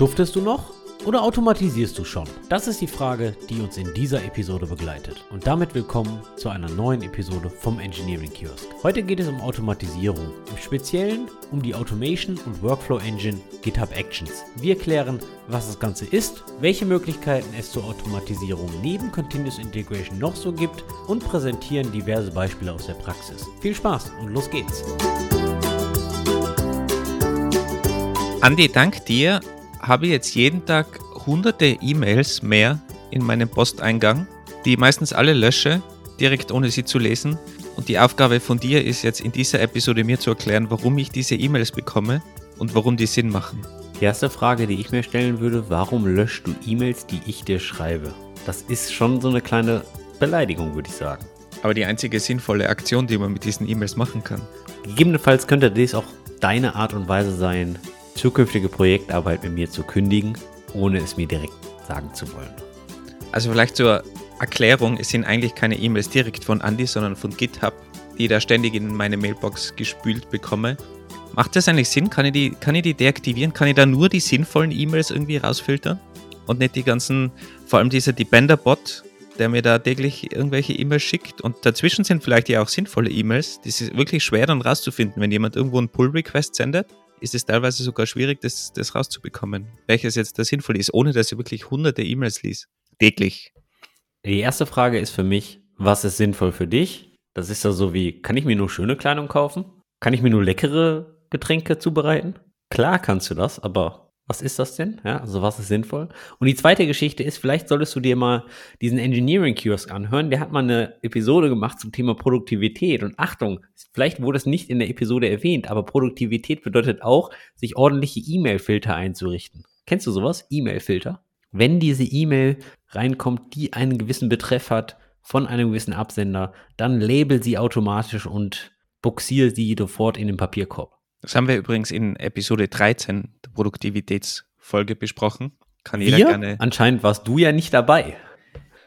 Schuftest du noch? Oder automatisierst du schon? Das ist die Frage, die uns in dieser Episode begleitet. Und damit willkommen zu einer neuen Episode vom Engineering Kiosk. Heute geht es um Automatisierung, im Speziellen um die Automation und Workflow Engine GitHub Actions. Wir klären, was das Ganze ist, welche Möglichkeiten es zur Automatisierung neben Continuous Integration noch so gibt und präsentieren diverse Beispiele aus der Praxis. Viel Spaß und los geht's! Andi, dank dir habe jetzt jeden Tag hunderte E-Mails mehr in meinem Posteingang, die ich meistens alle lösche, direkt ohne sie zu lesen. Und die Aufgabe von dir ist jetzt in dieser Episode mir zu erklären, warum ich diese E-Mails bekomme und warum die Sinn machen. Die erste Frage, die ich mir stellen würde, warum löscht du E-Mails, die ich dir schreibe? Das ist schon so eine kleine Beleidigung, würde ich sagen. Aber die einzige sinnvolle Aktion, die man mit diesen E-Mails machen kann. Gegebenenfalls könnte dies auch deine Art und Weise sein, zukünftige Projektarbeit mit mir zu kündigen, ohne es mir direkt sagen zu wollen. Also vielleicht zur Erklärung, es sind eigentlich keine E-Mails direkt von Andy, sondern von GitHub, die ich da ständig in meine Mailbox gespült bekomme. Macht das eigentlich Sinn? Kann ich die, kann ich die deaktivieren? Kann ich da nur die sinnvollen E-Mails irgendwie rausfiltern? Und nicht die ganzen, vor allem dieser Depender-Bot, der mir da täglich irgendwelche E-Mails schickt. Und dazwischen sind vielleicht ja auch sinnvolle E-Mails. Das ist wirklich schwer dann rauszufinden, wenn jemand irgendwo einen Pull-Request sendet ist es teilweise sogar schwierig, das, das rauszubekommen, welches jetzt da sinnvoll ist, ohne dass ich wirklich hunderte E-Mails liest. Täglich. Die erste Frage ist für mich, was ist sinnvoll für dich? Das ist ja so wie, kann ich mir nur schöne Kleidung kaufen? Kann ich mir nur leckere Getränke zubereiten? Klar kannst du das, aber was ist das denn? Ja, also was ist sinnvoll? Und die zweite Geschichte ist, vielleicht solltest du dir mal diesen Engineering Kiosk anhören. Der hat mal eine Episode gemacht zum Thema Produktivität. Und Achtung, vielleicht wurde es nicht in der Episode erwähnt, aber Produktivität bedeutet auch, sich ordentliche E-Mail-Filter einzurichten. Kennst du sowas? E-Mail-Filter? Wenn diese E-Mail reinkommt, die einen gewissen Betreff hat von einem gewissen Absender, dann label sie automatisch und buxiere sie sofort in den Papierkorb. Das haben wir übrigens in Episode 13 der Produktivitätsfolge besprochen. Kann jeder wir? gerne. Anscheinend warst du ja nicht dabei.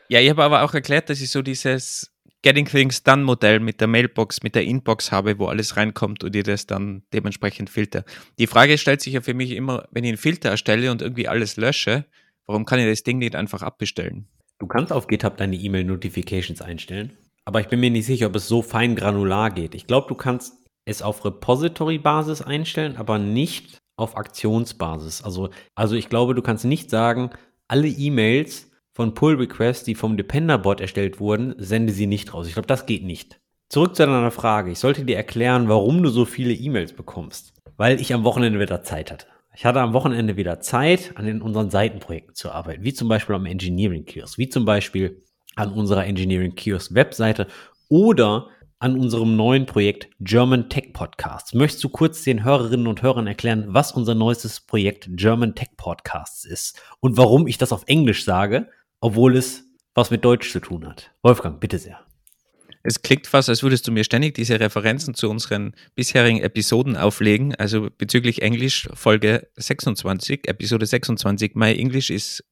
Ja, ich habe aber auch erklärt, dass ich so dieses Getting Things Done Modell mit der Mailbox, mit der Inbox habe, wo alles reinkommt und ihr das dann dementsprechend filter. Die Frage stellt sich ja für mich immer, wenn ich einen Filter erstelle und irgendwie alles lösche, warum kann ich das Ding nicht einfach abbestellen? Du kannst auf GitHub deine E-Mail-Notifications einstellen, aber ich bin mir nicht sicher, ob es so fein granular geht. Ich glaube, du kannst es auf Repository-Basis einstellen, aber nicht auf Aktionsbasis. Also, also ich glaube, du kannst nicht sagen, alle E-Mails von Pull-Requests, die vom Depender-Bot erstellt wurden, sende sie nicht raus. Ich glaube, das geht nicht. Zurück zu deiner Frage. Ich sollte dir erklären, warum du so viele E-Mails bekommst. Weil ich am Wochenende wieder Zeit hatte. Ich hatte am Wochenende wieder Zeit, an unseren Seitenprojekten zu arbeiten, wie zum Beispiel am Engineering Kiosk, wie zum Beispiel an unserer Engineering Kiosk Webseite oder an unserem neuen Projekt German Tech Podcasts. Möchtest du kurz den Hörerinnen und Hörern erklären, was unser neuestes Projekt German Tech Podcasts ist und warum ich das auf Englisch sage, obwohl es was mit Deutsch zu tun hat? Wolfgang, bitte sehr. Es klingt fast, als würdest du mir ständig diese Referenzen zu unseren bisherigen Episoden auflegen. Also bezüglich Englisch Folge 26, Episode 26. My English is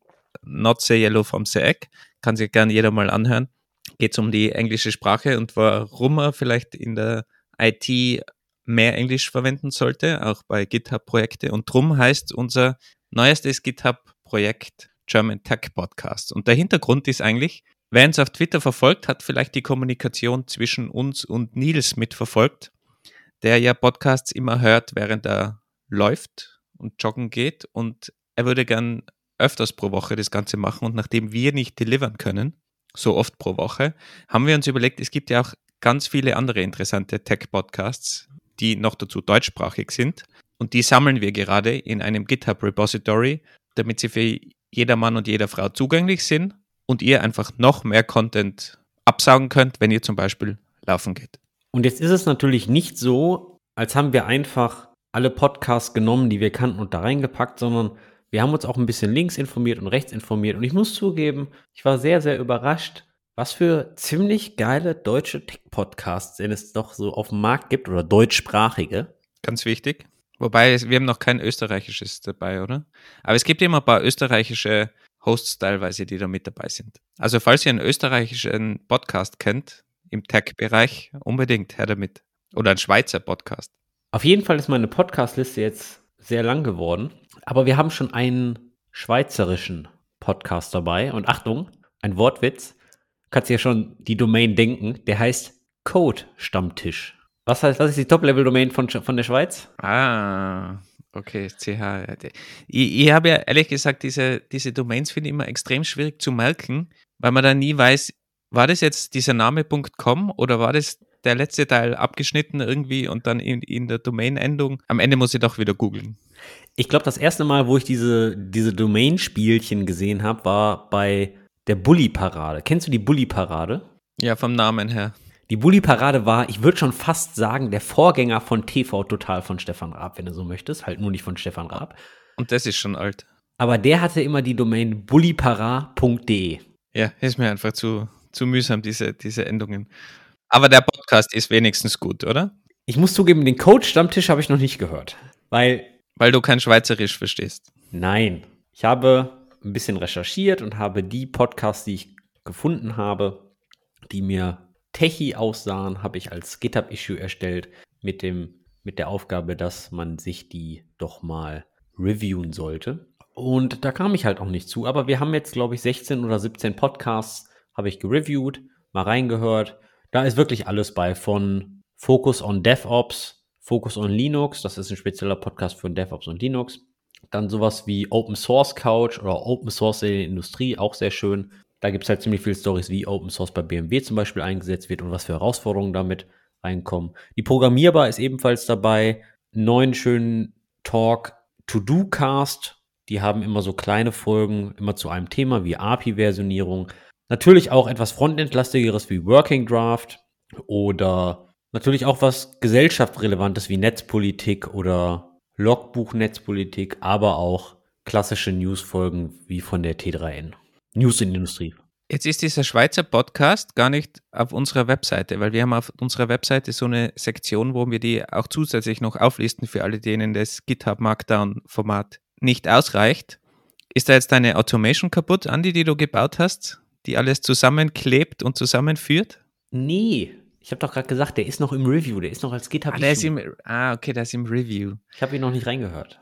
not so yellow from the egg. Kann sich gerne jeder mal anhören geht es um die englische Sprache und warum man vielleicht in der IT mehr Englisch verwenden sollte, auch bei GitHub-Projekte. Und drum heißt unser neuestes GitHub-Projekt German Tech Podcast. Und der Hintergrund ist eigentlich, wer uns auf Twitter verfolgt, hat vielleicht die Kommunikation zwischen uns und Nils mitverfolgt, der ja Podcasts immer hört, während er läuft und joggen geht. Und er würde gern öfters pro Woche das Ganze machen. Und nachdem wir nicht delivern können, so oft pro Woche, haben wir uns überlegt, es gibt ja auch ganz viele andere interessante Tech-Podcasts, die noch dazu deutschsprachig sind. Und die sammeln wir gerade in einem GitHub-Repository, damit sie für jeder Mann und jeder Frau zugänglich sind und ihr einfach noch mehr Content absaugen könnt, wenn ihr zum Beispiel laufen geht. Und jetzt ist es natürlich nicht so, als haben wir einfach alle Podcasts genommen, die wir kannten und da reingepackt, sondern wir haben uns auch ein bisschen links informiert und rechts informiert und ich muss zugeben, ich war sehr, sehr überrascht, was für ziemlich geile deutsche Tech-Podcasts es doch so auf dem Markt gibt oder deutschsprachige. Ganz wichtig. Wobei, wir haben noch kein österreichisches dabei, oder? Aber es gibt immer ein paar österreichische Hosts teilweise, die da mit dabei sind. Also falls ihr einen österreichischen Podcast kennt, im Tech-Bereich, unbedingt her damit. Oder ein Schweizer Podcast. Auf jeden Fall ist meine Podcast-Liste jetzt sehr lang geworden. Aber wir haben schon einen schweizerischen Podcast dabei. Und Achtung, ein Wortwitz. Kannst dir schon die Domain denken. Der heißt Code Stammtisch. Was heißt, was ist die Top-Level-Domain von, von der Schweiz? Ah, okay, CH. Ich, ich habe ja ehrlich gesagt, diese, diese Domains finde ich immer extrem schwierig zu merken, weil man da nie weiß, war das jetzt dieser Name.com oder war das der letzte Teil abgeschnitten irgendwie und dann in, in der Domain-Endung? Am Ende muss ich doch wieder googeln. Ich glaube, das erste Mal, wo ich diese, diese Domain-Spielchen gesehen habe, war bei der Bully-Parade. Kennst du die Bully-Parade? Ja, vom Namen her. Die Bully-Parade war, ich würde schon fast sagen, der Vorgänger von TV Total von Stefan Raab, wenn du so möchtest. Halt nur nicht von Stefan Raab. Und das ist schon alt. Aber der hatte immer die Domain bullypara.de. Ja, ist mir einfach zu, zu mühsam, diese, diese Endungen. Aber der Podcast ist wenigstens gut, oder? Ich muss zugeben, den Coach-Stammtisch habe ich noch nicht gehört. Weil. Weil du kein Schweizerisch verstehst. Nein. Ich habe ein bisschen recherchiert und habe die Podcasts, die ich gefunden habe, die mir Techie aussahen, habe ich als GitHub-Issue erstellt mit, dem, mit der Aufgabe, dass man sich die doch mal reviewen sollte. Und da kam ich halt auch nicht zu. Aber wir haben jetzt, glaube ich, 16 oder 17 Podcasts, habe ich gereviewt, mal reingehört. Da ist wirklich alles bei, von Focus on DevOps, Focus on Linux, das ist ein spezieller Podcast für DevOps und Linux. Dann sowas wie Open Source Couch oder Open Source in der Industrie, auch sehr schön. Da gibt es halt ziemlich viele Stories, wie Open Source bei BMW zum Beispiel eingesetzt wird und was für Herausforderungen damit reinkommen. Die Programmierbar ist ebenfalls dabei. Neuen schönen Talk To-Do Cast. Die haben immer so kleine Folgen, immer zu einem Thema wie API-Versionierung. Natürlich auch etwas Frontend-lastigeres wie Working Draft oder natürlich auch was gesellschaftsrelevantes wie Netzpolitik oder Logbuch-Netzpolitik, aber auch klassische Newsfolgen wie von der T3N. News in Industrie. Jetzt ist dieser Schweizer Podcast gar nicht auf unserer Webseite, weil wir haben auf unserer Webseite so eine Sektion, wo wir die auch zusätzlich noch auflisten für alle, denen das GitHub Markdown-Format nicht ausreicht. Ist da jetzt deine Automation kaputt, Andi, die du gebaut hast, die alles zusammenklebt und zusammenführt? Nee, ich habe doch gerade gesagt, der ist noch im Review, der ist noch als GitHub. Ah, der ist im, ah okay, der ist im Review. Ich habe ihn noch nicht reingehört.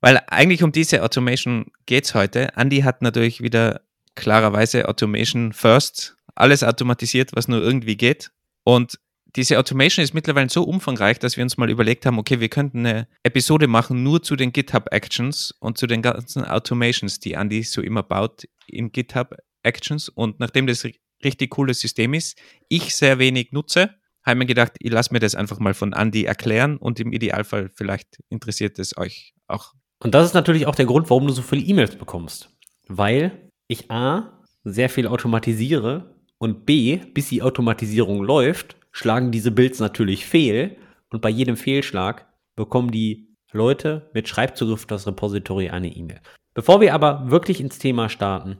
Weil eigentlich um diese Automation geht es heute. Andi hat natürlich wieder klarerweise Automation First, alles automatisiert, was nur irgendwie geht. Und diese Automation ist mittlerweile so umfangreich, dass wir uns mal überlegt haben, okay, wir könnten eine Episode machen nur zu den GitHub Actions und zu den ganzen Automations, die Andy so immer baut in GitHub Actions. Und nachdem das richtig cooles System ist, ich sehr wenig nutze, habe mir gedacht, ich lasse mir das einfach mal von Andy erklären und im Idealfall vielleicht interessiert es euch auch. Und das ist natürlich auch der Grund, warum du so viele E-Mails bekommst. Weil ich A, sehr viel automatisiere und B, bis die Automatisierung läuft, schlagen diese Builds natürlich fehl und bei jedem Fehlschlag bekommen die Leute mit Schreibzugriff das Repository eine E-Mail. Bevor wir aber wirklich ins Thema starten,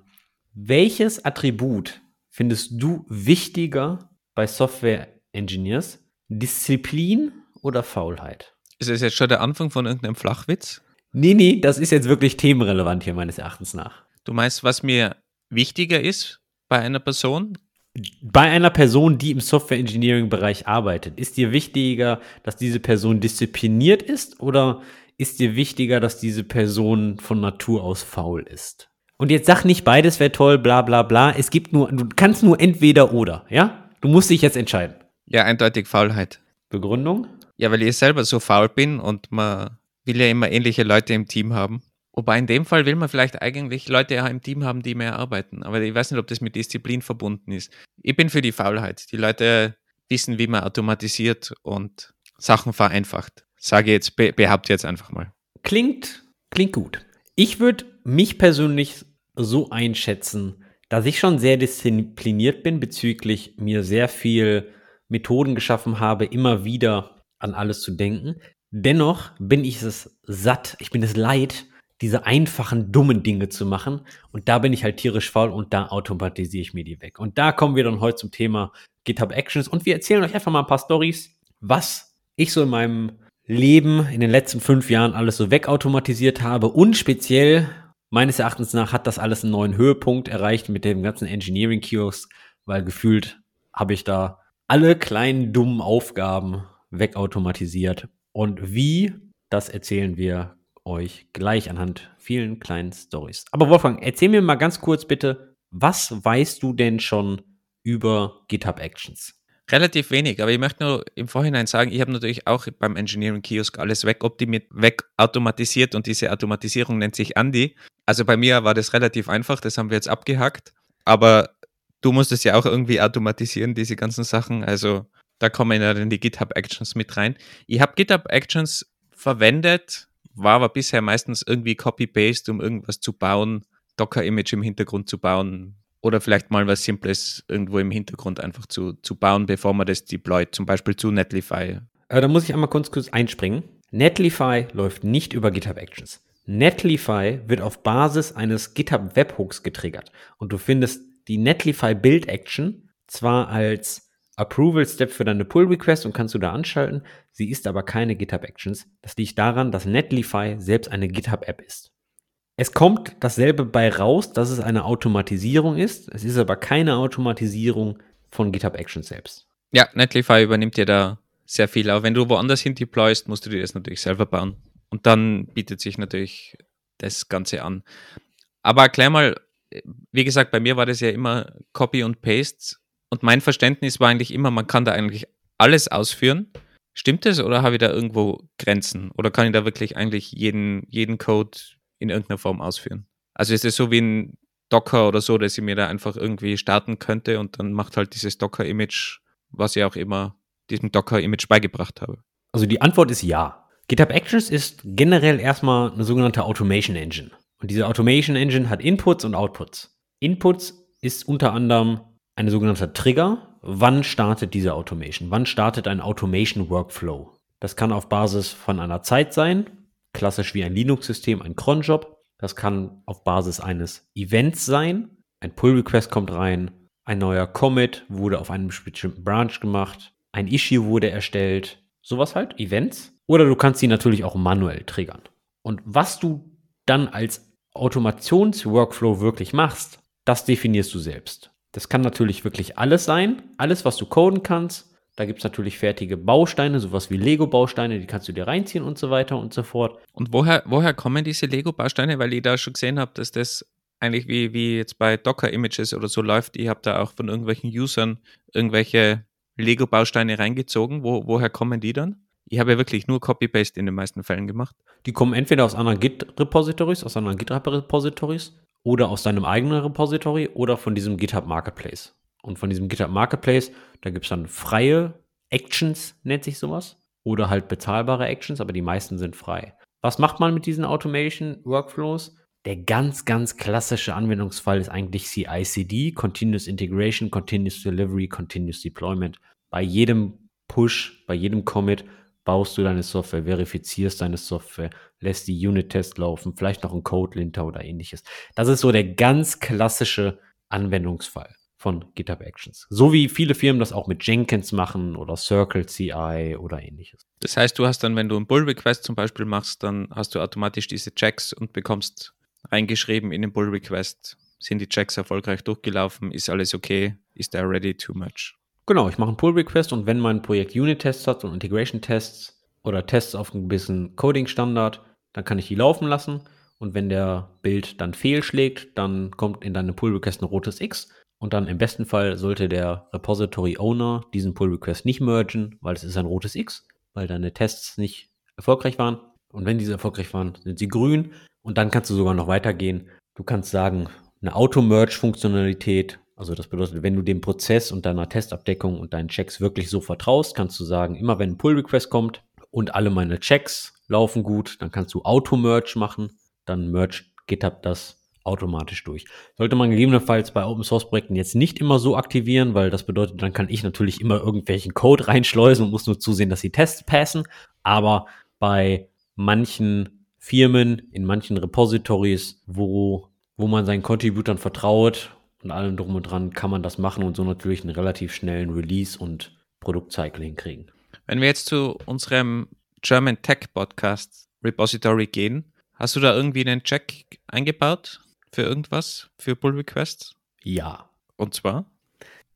welches Attribut findest du wichtiger bei Software Engineers? Disziplin oder Faulheit? Ist das jetzt schon der Anfang von irgendeinem Flachwitz? Nee, nee, das ist jetzt wirklich themenrelevant hier meines Erachtens nach. Du meinst, was mir wichtiger ist bei einer Person? Bei einer Person, die im Software Engineering Bereich arbeitet, ist dir wichtiger, dass diese Person diszipliniert ist oder ist dir wichtiger, dass diese Person von Natur aus faul ist? Und jetzt sag nicht beides wäre toll, bla bla bla. Es gibt nur, du kannst nur entweder oder, ja? Du musst dich jetzt entscheiden. Ja, eindeutig Faulheit. Begründung? Ja, weil ich selber so faul bin und man will ja immer ähnliche Leute im Team haben. Wobei in dem Fall will man vielleicht eigentlich Leute im Team haben, die mehr arbeiten. Aber ich weiß nicht, ob das mit Disziplin verbunden ist. Ich bin für die Faulheit. Die Leute wissen, wie man automatisiert und Sachen vereinfacht. Sage jetzt, be behaupte jetzt einfach mal. Klingt, klingt gut. Ich würde mich persönlich so einschätzen, dass ich schon sehr diszipliniert bin bezüglich mir sehr viel Methoden geschaffen habe, immer wieder an alles zu denken. Dennoch bin ich es satt, ich bin es leid, diese einfachen, dummen Dinge zu machen. Und da bin ich halt tierisch faul und da automatisiere ich mir die weg. Und da kommen wir dann heute zum Thema GitHub Actions und wir erzählen euch einfach mal ein paar Stories, was ich so in meinem Leben in den letzten fünf Jahren alles so wegautomatisiert habe und speziell meines Erachtens nach hat das alles einen neuen Höhepunkt erreicht mit dem ganzen Engineering Kiosk, weil gefühlt habe ich da alle kleinen dummen Aufgaben wegautomatisiert und wie, das erzählen wir euch gleich anhand vielen kleinen Stories. Aber Wolfgang, erzähl mir mal ganz kurz bitte, was weißt du denn schon über GitHub Actions? Relativ wenig, aber ich möchte nur im Vorhinein sagen, ich habe natürlich auch beim Engineering Kiosk alles wegoptimiert, wegautomatisiert und diese Automatisierung nennt sich Andy. Also bei mir war das relativ einfach, das haben wir jetzt abgehackt. Aber du musst es ja auch irgendwie automatisieren, diese ganzen Sachen. Also da kommen ja dann die GitHub Actions mit rein. Ich habe GitHub Actions verwendet, war aber bisher meistens irgendwie Copy-Paste, um irgendwas zu bauen, Docker-Image im Hintergrund zu bauen oder vielleicht mal was Simples irgendwo im Hintergrund einfach zu, zu bauen, bevor man das deployt, zum Beispiel zu Netlify. Da muss ich einmal kurz, kurz einspringen. Netlify läuft nicht über GitHub Actions. Netlify wird auf Basis eines GitHub Webhooks getriggert und du findest die Netlify Build Action zwar als Approval Step für deine Pull Request und kannst du da anschalten. Sie ist aber keine GitHub Actions. Das liegt daran, dass Netlify selbst eine GitHub App ist. Es kommt dasselbe bei raus, dass es eine Automatisierung ist. Es ist aber keine Automatisierung von GitHub Actions selbst. Ja, Netlify übernimmt dir da sehr viel. Aber wenn du woanders hin deployst, musst du dir das natürlich selber bauen. Und dann bietet sich natürlich das Ganze an. Aber erklär mal, wie gesagt, bei mir war das ja immer Copy und Paste und mein Verständnis war eigentlich immer, man kann da eigentlich alles ausführen. Stimmt das oder habe ich da irgendwo Grenzen? Oder kann ich da wirklich eigentlich jeden, jeden Code in irgendeiner Form ausführen? Also ist es so wie ein Docker oder so, dass ich mir da einfach irgendwie starten könnte und dann macht halt dieses Docker-Image, was ich auch immer diesem Docker-Image beigebracht habe? Also die Antwort ist ja. GitHub Actions ist generell erstmal eine sogenannte Automation Engine. Und diese Automation Engine hat Inputs und Outputs. Inputs ist unter anderem eine sogenannte Trigger. Wann startet diese Automation? Wann startet ein Automation Workflow? Das kann auf Basis von einer Zeit sein, klassisch wie ein Linux-System, ein Cronjob. Das kann auf Basis eines Events sein. Ein Pull-Request kommt rein, ein neuer Commit wurde auf einem bestimmten Branch gemacht, ein Issue wurde erstellt, sowas halt, Events. Oder du kannst sie natürlich auch manuell triggern. Und was du dann als Automations-Workflow wirklich machst, das definierst du selbst. Das kann natürlich wirklich alles sein, alles, was du coden kannst. Da gibt es natürlich fertige Bausteine, sowas wie Lego-Bausteine, die kannst du dir reinziehen und so weiter und so fort. Und woher, woher kommen diese Lego-Bausteine? Weil ich da schon gesehen habe, dass das eigentlich wie, wie jetzt bei Docker-Images oder so läuft. Ich habe da auch von irgendwelchen Usern irgendwelche Lego-Bausteine reingezogen. Wo, woher kommen die dann? Ich habe ja wirklich nur Copy-Paste in den meisten Fällen gemacht. Die kommen entweder aus anderen Git-Repositories, aus anderen GitHub-Repositories oder aus deinem eigenen Repository oder von diesem GitHub Marketplace. Und von diesem GitHub Marketplace, da gibt es dann freie Actions, nennt sich sowas, oder halt bezahlbare Actions, aber die meisten sind frei. Was macht man mit diesen Automation Workflows? Der ganz, ganz klassische Anwendungsfall ist eigentlich CI/CD, Continuous Integration, Continuous Delivery, Continuous Deployment. Bei jedem Push, bei jedem Commit baust du deine Software, verifizierst deine Software, lässt die Unit-Test laufen, vielleicht noch ein Code-Linter oder ähnliches. Das ist so der ganz klassische Anwendungsfall von GitHub Actions. So wie viele Firmen das auch mit Jenkins machen oder Circle CI oder ähnliches. Das heißt, du hast dann, wenn du einen Pull-Request zum Beispiel machst, dann hast du automatisch diese Checks und bekommst reingeschrieben in den Pull-Request, sind die Checks erfolgreich durchgelaufen, ist alles okay, ist there ready too much? Genau, ich mache einen Pull-Request und wenn mein Projekt Unit-Tests hat und Integration-Tests oder Tests auf einem gewissen Coding-Standard, dann kann ich die laufen lassen. Und wenn der Bild dann fehlschlägt, dann kommt in deine Pull-Request ein rotes X. Und dann im besten Fall sollte der Repository-Owner diesen Pull-Request nicht mergen, weil es ist ein rotes X, weil deine Tests nicht erfolgreich waren. Und wenn diese erfolgreich waren, sind sie grün. Und dann kannst du sogar noch weitergehen. Du kannst sagen, eine Auto-Merge-Funktionalität also das bedeutet, wenn du dem Prozess und deiner Testabdeckung und deinen Checks wirklich so vertraust, kannst du sagen, immer wenn ein Pull-Request kommt und alle meine Checks laufen gut, dann kannst du Auto-Merge machen, dann merge GitHub das automatisch durch. Sollte man gegebenenfalls bei Open Source Projekten jetzt nicht immer so aktivieren, weil das bedeutet, dann kann ich natürlich immer irgendwelchen Code reinschleusen und muss nur zusehen, dass die Tests passen. Aber bei manchen Firmen, in manchen Repositories, wo, wo man seinen Contributern vertraut und allem drum und dran kann man das machen und so natürlich einen relativ schnellen Release und Produktcycle hinkriegen. Wenn wir jetzt zu unserem German Tech Podcast Repository gehen, hast du da irgendwie einen Check eingebaut für irgendwas, für Pull Requests? Ja. Und zwar?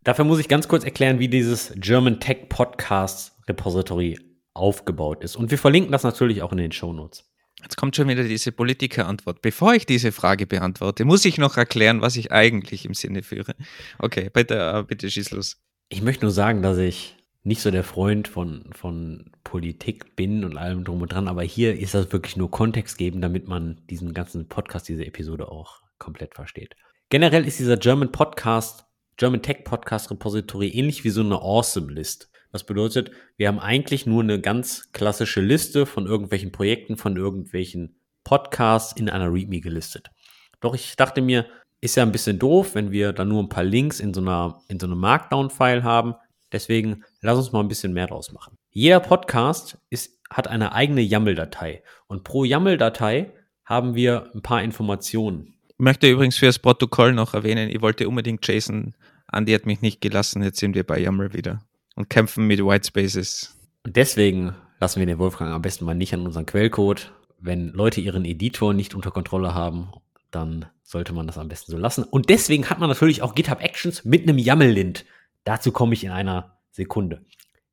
Dafür muss ich ganz kurz erklären, wie dieses German Tech Podcast Repository aufgebaut ist. Und wir verlinken das natürlich auch in den Show Notes. Jetzt kommt schon wieder diese Politikerantwort. Bevor ich diese Frage beantworte, muss ich noch erklären, was ich eigentlich im Sinne führe. Okay, bitte, äh, bitte schieß los. Ich möchte nur sagen, dass ich nicht so der Freund von, von Politik bin und allem drum und dran, aber hier ist das wirklich nur Kontext geben, damit man diesen ganzen Podcast, diese Episode auch komplett versteht. Generell ist dieser German Podcast, German Tech Podcast Repository ähnlich wie so eine Awesome List. Das bedeutet, wir haben eigentlich nur eine ganz klassische Liste von irgendwelchen Projekten, von irgendwelchen Podcasts in einer README gelistet. Doch ich dachte mir, ist ja ein bisschen doof, wenn wir dann nur ein paar Links in so einer, in so einem Markdown-File haben. Deswegen lass uns mal ein bisschen mehr draus machen. Jeder Podcast ist, hat eine eigene YAML-Datei. Und pro YAML-Datei haben wir ein paar Informationen. Ich möchte übrigens für das Protokoll noch erwähnen, ich wollte unbedingt Jason, Andy hat mich nicht gelassen, jetzt sind wir bei YAML wieder und kämpfen mit Whitespaces. Und deswegen lassen wir den Wolfgang am besten mal nicht an unseren Quellcode. Wenn Leute ihren Editor nicht unter Kontrolle haben, dann sollte man das am besten so lassen. Und deswegen hat man natürlich auch GitHub Actions mit einem YAML-Lint. Dazu komme ich in einer Sekunde.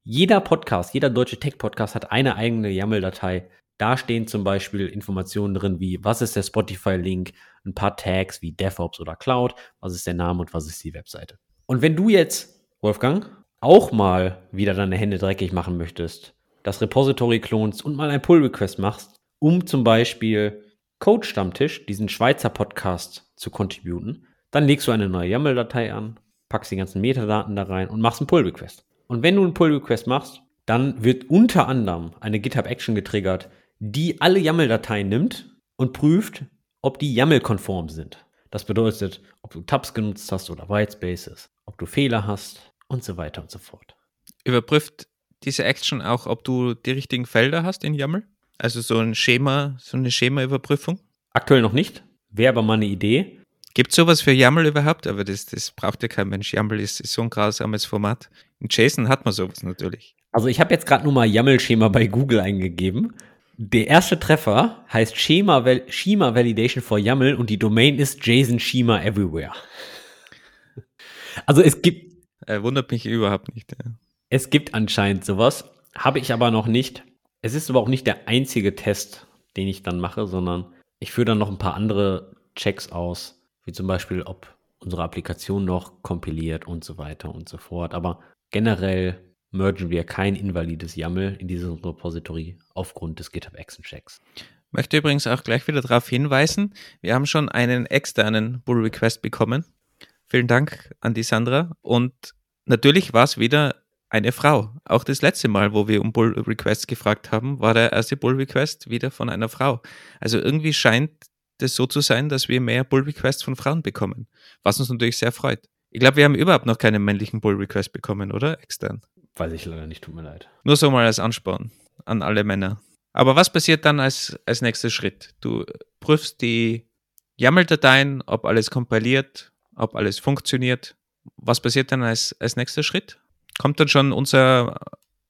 Jeder Podcast, jeder deutsche Tech-Podcast hat eine eigene YAML-Datei. Da stehen zum Beispiel Informationen drin wie, was ist der Spotify-Link, ein paar Tags wie DevOps oder Cloud, was ist der Name und was ist die Webseite. Und wenn du jetzt, Wolfgang, auch mal wieder deine Hände dreckig machen möchtest, das Repository klonst und mal ein Pull-Request machst, um zum Beispiel Code Stammtisch, diesen Schweizer Podcast, zu contributen, dann legst du eine neue YAML-Datei an, packst die ganzen Metadaten da rein und machst einen Pull-Request. Und wenn du einen Pull-Request machst, dann wird unter anderem eine GitHub-Action getriggert, die alle YAML-Dateien nimmt und prüft, ob die YAML-konform sind. Das bedeutet, ob du Tabs genutzt hast oder Whitespaces, ob du Fehler hast und so weiter und so fort. Überprüft diese Action auch, ob du die richtigen Felder hast in YAML? Also so ein Schema, so eine Schema-Überprüfung? Aktuell noch nicht. Wäre aber mal eine Idee. Gibt es sowas für YAML überhaupt? Aber das, das braucht ja kein Mensch. YAML ist, ist so ein grausames Format. In JSON hat man sowas natürlich. Also ich habe jetzt gerade nur mal YAML-Schema bei Google eingegeben. Der erste Treffer heißt Schema, Val Schema Validation for YAML und die Domain ist JSON Schema Everywhere. Also es gibt. Er wundert mich überhaupt nicht. Ja. Es gibt anscheinend sowas, habe ich aber noch nicht. Es ist aber auch nicht der einzige Test, den ich dann mache, sondern ich führe dann noch ein paar andere Checks aus, wie zum Beispiel, ob unsere Applikation noch kompiliert und so weiter und so fort. Aber generell mergen wir kein invalides YAML in diesem Repository aufgrund des GitHub Action Checks. Möchte übrigens auch gleich wieder darauf hinweisen, wir haben schon einen externen Pull Request bekommen. Vielen Dank an die Sandra. Und natürlich war es wieder eine Frau. Auch das letzte Mal, wo wir um Pull Requests gefragt haben, war der erste Pull Request wieder von einer Frau. Also irgendwie scheint es so zu sein, dass wir mehr Pull Requests von Frauen bekommen, was uns natürlich sehr freut. Ich glaube, wir haben überhaupt noch keinen männlichen Pull Request bekommen, oder? Extern. Weiß ich leider nicht, tut mir leid. Nur so mal als Ansporn an alle Männer. Aber was passiert dann als, als nächster Schritt? Du prüfst die YAML-Dateien, ob alles kompiliert, ob alles funktioniert. Was passiert dann als, als nächster Schritt? Kommt dann schon unser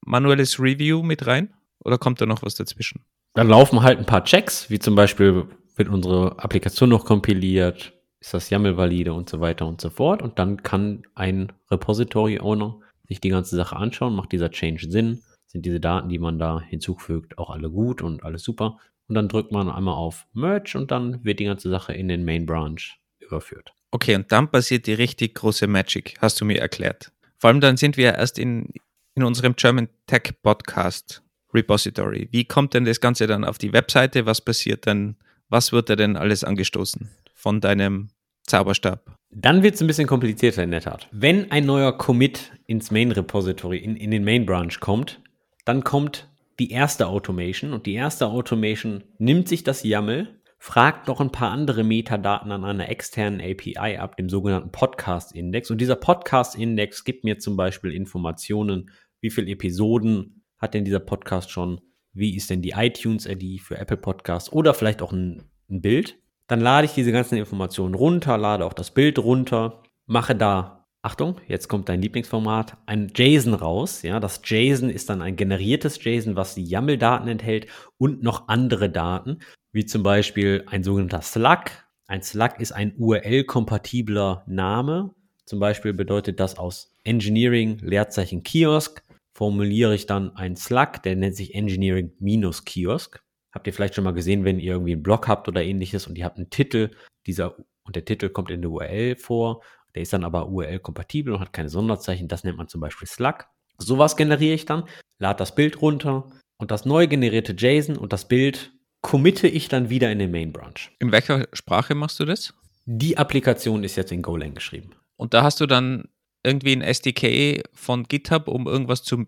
manuelles Review mit rein oder kommt da noch was dazwischen? Dann laufen halt ein paar Checks, wie zum Beispiel wird unsere Applikation noch kompiliert, ist das YAML valide und so weiter und so fort. Und dann kann ein Repository-Owner sich die ganze Sache anschauen, macht dieser Change Sinn, sind diese Daten, die man da hinzufügt, auch alle gut und alles super. Und dann drückt man einmal auf Merge und dann wird die ganze Sache in den Main Branch überführt. Okay, und dann passiert die richtig große Magic, hast du mir erklärt. Vor allem dann sind wir erst in, in unserem German Tech Podcast Repository. Wie kommt denn das Ganze dann auf die Webseite? Was passiert dann? Was wird da denn alles angestoßen von deinem Zauberstab? Dann wird es ein bisschen komplizierter in der Tat. Wenn ein neuer Commit ins Main Repository, in, in den Main Branch kommt, dann kommt die erste Automation und die erste Automation nimmt sich das YAML, fragt noch ein paar andere Metadaten an einer externen API ab, dem sogenannten Podcast-Index. Und dieser Podcast-Index gibt mir zum Beispiel Informationen, wie viele Episoden hat denn dieser Podcast schon, wie ist denn die iTunes-ID für Apple Podcasts oder vielleicht auch ein, ein Bild. Dann lade ich diese ganzen Informationen runter, lade auch das Bild runter, mache da, Achtung, jetzt kommt dein Lieblingsformat, ein JSON raus. Ja, das JSON ist dann ein generiertes JSON, was die YAML-Daten enthält und noch andere Daten, wie zum Beispiel ein sogenannter Slug. Ein Slug ist ein URL-kompatibler Name. Zum Beispiel bedeutet das aus Engineering Leerzeichen Kiosk formuliere ich dann einen Slug, der nennt sich Engineering-Kiosk. Habt ihr vielleicht schon mal gesehen, wenn ihr irgendwie einen Blog habt oder ähnliches und ihr habt einen Titel, dieser und der Titel kommt in der URL vor, der ist dann aber URL-kompatibel und hat keine Sonderzeichen, das nennt man zum Beispiel Slug. Sowas generiere ich dann, lade das Bild runter und das neu generierte JSON und das Bild committe ich dann wieder in den Main Branch. In welcher Sprache machst du das? Die Applikation ist jetzt in Golang geschrieben. Und da hast du dann irgendwie ein SDK von GitHub, um irgendwas zu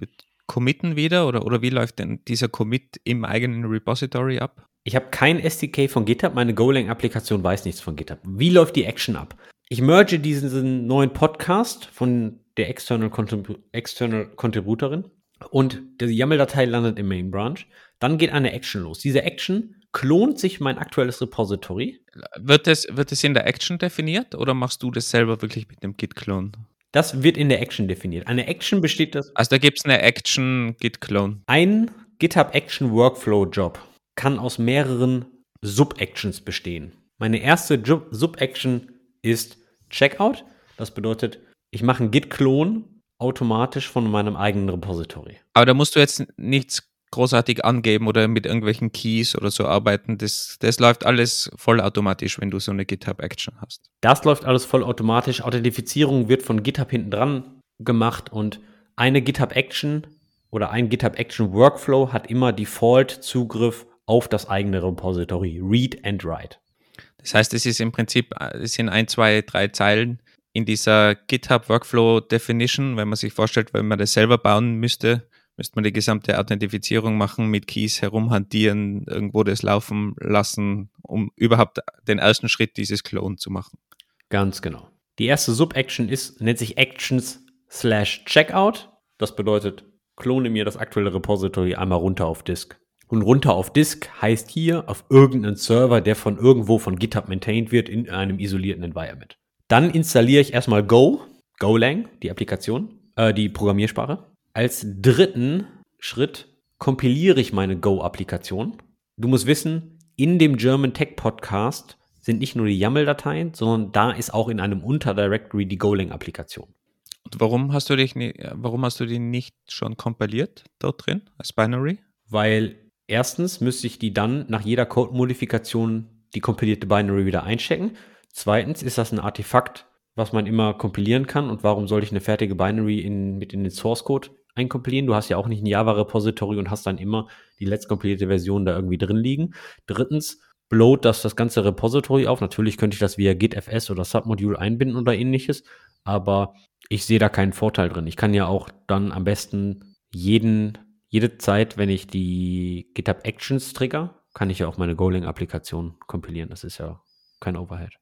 committen wieder? Oder, oder wie läuft denn dieser Commit im eigenen Repository ab? Ich habe kein SDK von GitHub, meine Golang-Applikation weiß nichts von GitHub. Wie läuft die Action ab? Ich merge diesen neuen Podcast von der External, Contrib External Contributorin und die YAML-Datei landet im Main Branch. Dann geht eine Action los. Diese Action klont sich mein aktuelles Repository. Wird es, wird es in der Action definiert oder machst du das selber wirklich mit dem Git-Clone? Das wird in der Action definiert. Eine Action besteht das. Also da gibt es eine Action Git-Clone. Ein GitHub Action Workflow Job kann aus mehreren Sub-Actions bestehen. Meine erste Sub-Action ist Checkout. Das bedeutet, ich mache einen Git-Clone automatisch von meinem eigenen Repository. Aber da musst du jetzt nichts großartig angeben oder mit irgendwelchen Keys oder so arbeiten. Das, das läuft alles vollautomatisch, wenn du so eine GitHub-Action hast. Das läuft alles vollautomatisch. Authentifizierung wird von GitHub hinten dran gemacht und eine GitHub-Action oder ein GitHub-Action-Workflow hat immer Default-Zugriff auf das eigene Repository. Read and Write. Das heißt, es ist im Prinzip, es sind ein, zwei, drei Zeilen in dieser GitHub Workflow Definition, wenn man sich vorstellt, wenn man das selber bauen müsste, müsste man die gesamte Authentifizierung machen, mit Keys herumhantieren, irgendwo das laufen lassen, um überhaupt den ersten Schritt dieses Clone zu machen. Ganz genau. Die erste Sub-Action ist, nennt sich Actions slash Checkout. Das bedeutet, klone mir das aktuelle Repository einmal runter auf Disk. Und runter auf Disk heißt hier auf irgendeinen Server, der von irgendwo von GitHub maintained wird in einem isolierten Environment. Dann installiere ich erstmal Go, Golang, die Applikation, äh, die Programmiersprache. Als dritten Schritt kompiliere ich meine Go-Applikation. Du musst wissen, in dem German Tech Podcast sind nicht nur die YAML-Dateien, sondern da ist auch in einem Unterdirectory die Golang-Applikation. Und warum hast du dich, warum hast du die nicht schon kompiliert dort drin als Binary? Weil erstens müsste ich die dann nach jeder Code-Modifikation die kompilierte Binary wieder einchecken. Zweitens ist das ein Artefakt, was man immer kompilieren kann. Und warum soll ich eine fertige Binary in, mit in den Source Code einkompilieren? Du hast ja auch nicht ein Java-Repository und hast dann immer die letztkompilierte Version da irgendwie drin liegen. Drittens, blowt das das ganze Repository auf. Natürlich könnte ich das via GitFS oder Submodule einbinden oder ähnliches, aber ich sehe da keinen Vorteil drin. Ich kann ja auch dann am besten jeden, jede Zeit, wenn ich die GitHub Actions trigger, kann ich ja auch meine Golang-Applikation kompilieren. Das ist ja kein Overhead.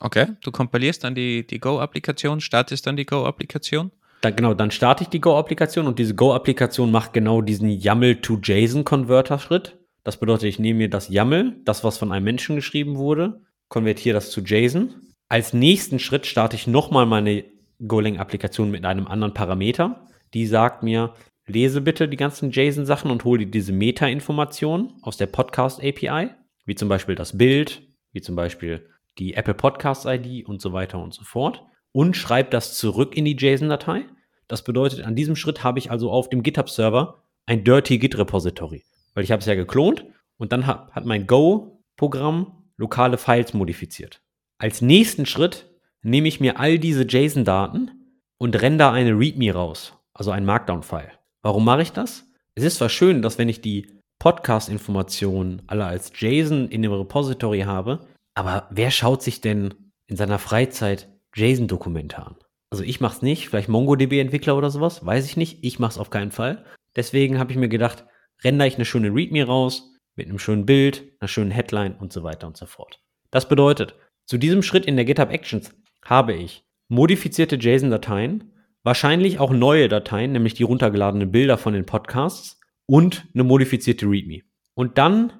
Okay, du kompilierst dann die, die Go-Applikation, startest dann die Go-Applikation? Dann, genau, dann starte ich die Go-Applikation und diese Go-Applikation macht genau diesen YAML-to-JSON-Converter-Schritt. Das bedeutet, ich nehme mir das YAML, das, was von einem Menschen geschrieben wurde, konvertiere das zu JSON. Als nächsten Schritt starte ich nochmal meine Golang-Applikation mit einem anderen Parameter. Die sagt mir, lese bitte die ganzen JSON-Sachen und hole dir diese Meta-Informationen aus der Podcast-API, wie zum Beispiel das Bild, wie zum Beispiel die Apple Podcasts ID und so weiter und so fort und schreibe das zurück in die JSON-Datei. Das bedeutet, an diesem Schritt habe ich also auf dem GitHub-Server ein Dirty Git Repository, weil ich habe es ja geklont und dann hat, hat mein Go-Programm lokale Files modifiziert. Als nächsten Schritt nehme ich mir all diese JSON-Daten und render eine README raus, also ein Markdown-File. Warum mache ich das? Es ist zwar schön, dass wenn ich die Podcast-Informationen alle als JSON in dem Repository habe, aber wer schaut sich denn in seiner Freizeit JSON-Dokumente an? Also ich mache es nicht, vielleicht MongoDB-Entwickler oder sowas, weiß ich nicht. Ich mache es auf keinen Fall. Deswegen habe ich mir gedacht, render ich eine schöne README raus mit einem schönen Bild, einer schönen Headline und so weiter und so fort. Das bedeutet, zu diesem Schritt in der GitHub Actions habe ich modifizierte JSON-Dateien, wahrscheinlich auch neue Dateien, nämlich die runtergeladenen Bilder von den Podcasts und eine modifizierte README. Und dann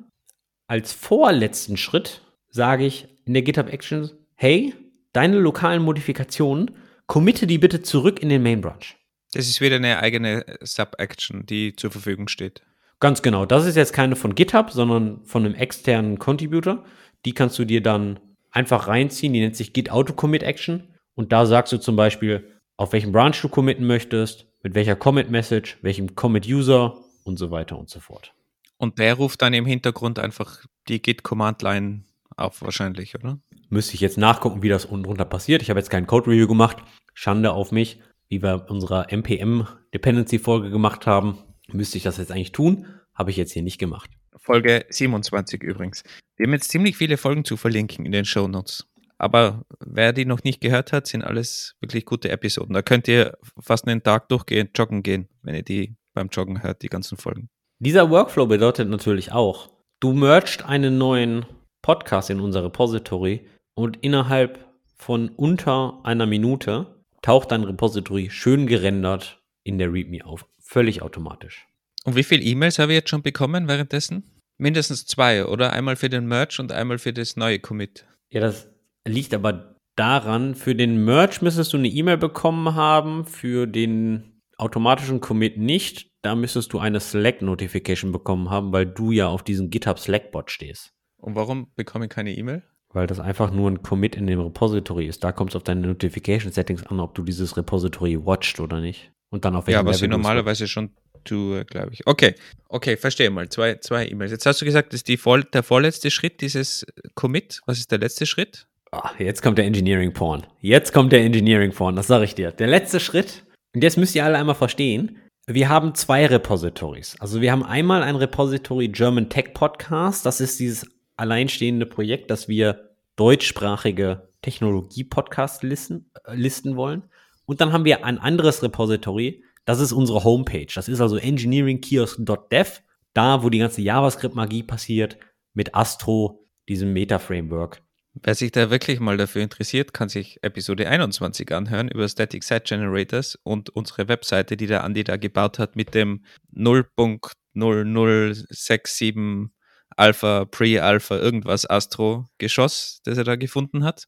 als vorletzten Schritt sage ich in der GitHub Actions, hey, deine lokalen Modifikationen, committe die bitte zurück in den Main Branch. Das ist wieder eine eigene Sub-Action, die zur Verfügung steht. Ganz genau. Das ist jetzt keine von GitHub, sondern von einem externen Contributor. Die kannst du dir dann einfach reinziehen. Die nennt sich Git Auto Commit Action. Und da sagst du zum Beispiel, auf welchen Branch du committen möchtest, mit welcher Commit Message, welchem Commit User und so weiter und so fort. Und der ruft dann im Hintergrund einfach die Git-Command-Line auf, wahrscheinlich, oder? Müsste ich jetzt nachgucken, wie das unten drunter passiert. Ich habe jetzt kein Code-Review gemacht. Schande auf mich, wie wir unserer NPM-Dependency-Folge gemacht haben. Müsste ich das jetzt eigentlich tun? Habe ich jetzt hier nicht gemacht. Folge 27 übrigens. Wir haben jetzt ziemlich viele Folgen zu verlinken in den Show Notes. Aber wer die noch nicht gehört hat, sind alles wirklich gute Episoden. Da könnt ihr fast einen Tag durchgehend joggen gehen, wenn ihr die beim Joggen hört, die ganzen Folgen. Dieser Workflow bedeutet natürlich auch, du mergst einen neuen Podcast in unser Repository und innerhalb von unter einer Minute taucht dein Repository schön gerendert in der README auf. Völlig automatisch. Und wie viele E-Mails habe ich jetzt schon bekommen währenddessen? Mindestens zwei, oder? Einmal für den Merch und einmal für das neue Commit. Ja, das liegt aber daran, für den Merch müsstest du eine E-Mail bekommen haben, für den automatischen Commit nicht. Da müsstest du eine Slack-Notification bekommen haben, weil du ja auf diesem GitHub Slack-Bot stehst. Und warum bekomme ich keine E-Mail? Weil das einfach nur ein Commit in dem Repository ist. Da kommt es auf deine Notification-Settings an, ob du dieses Repository watcht oder nicht. Und dann auf welchem Ja, was ich normalerweise schon tue, glaube ich. Okay, okay, verstehe mal. Zwei, zwei E-Mails. Jetzt hast du gesagt, das ist die voll, der vorletzte Schritt, dieses Commit. Was ist der letzte Schritt? Oh, jetzt kommt der Engineering Porn. Jetzt kommt der Engineering Porn, das sage ich dir. Der letzte Schritt, und jetzt müsst ihr alle einmal verstehen, wir haben zwei Repositories. Also wir haben einmal ein Repository German Tech Podcast. Das ist dieses alleinstehende Projekt, dass wir deutschsprachige Technologie-Podcasts listen, äh, listen wollen. Und dann haben wir ein anderes Repository, das ist unsere Homepage. Das ist also engineeringkiosk.dev, da wo die ganze JavaScript-Magie passiert, mit Astro, diesem Meta-Framework. Wer sich da wirklich mal dafür interessiert, kann sich Episode 21 anhören über Static Site Generators und unsere Webseite, die der Andi da gebaut hat mit dem 0.0067 Alpha, Pre-Alpha, irgendwas Astro-Geschoss, das er da gefunden hat.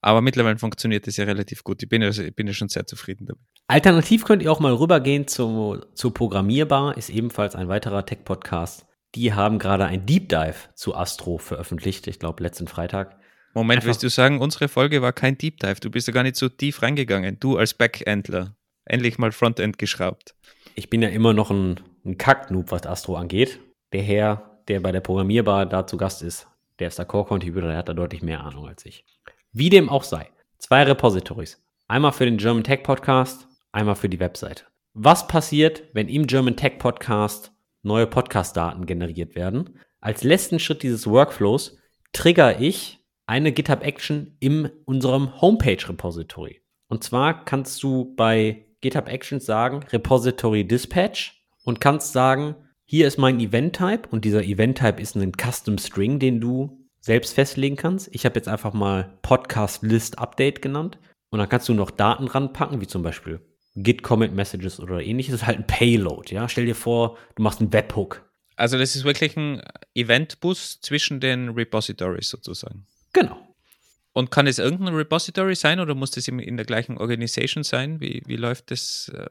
Aber mittlerweile funktioniert das ja relativ gut. Ich bin ja, ich bin ja schon sehr zufrieden damit. Alternativ könnt ihr auch mal rübergehen zu, zu Programmierbar, ist ebenfalls ein weiterer Tech-Podcast. Die haben gerade ein Deep Dive zu Astro veröffentlicht, ich glaube letzten Freitag. Moment, Einfach willst du sagen, unsere Folge war kein Deep Dive? Du bist ja gar nicht so tief reingegangen. Du als Backendler. Endlich mal Frontend geschraubt. Ich bin ja immer noch ein, ein Kack-Noob, was Astro angeht. Der Herr, der bei der Programmierbar da zu Gast ist, der ist der Core-Contributor, der hat da deutlich mehr Ahnung als ich. Wie dem auch sei. Zwei Repositories. Einmal für den German Tech Podcast, einmal für die Webseite. Was passiert, wenn im German Tech Podcast neue Podcast-Daten generiert werden? Als letzten Schritt dieses Workflows trigger ich eine GitHub Action in unserem Homepage Repository. Und zwar kannst du bei GitHub Actions sagen Repository Dispatch und kannst sagen, hier ist mein Event Type und dieser Event Type ist ein Custom String, den du selbst festlegen kannst. Ich habe jetzt einfach mal Podcast List Update genannt und dann kannst du noch Daten ranpacken, wie zum Beispiel Git Commit Messages oder ähnliches. Das ist halt ein Payload, ja. Stell dir vor, du machst einen Webhook. Also das ist wirklich ein Event-Bus zwischen den Repositories sozusagen. Genau. Und kann es irgendein Repository sein oder muss das in der gleichen Organisation sein? Wie, wie läuft das äh,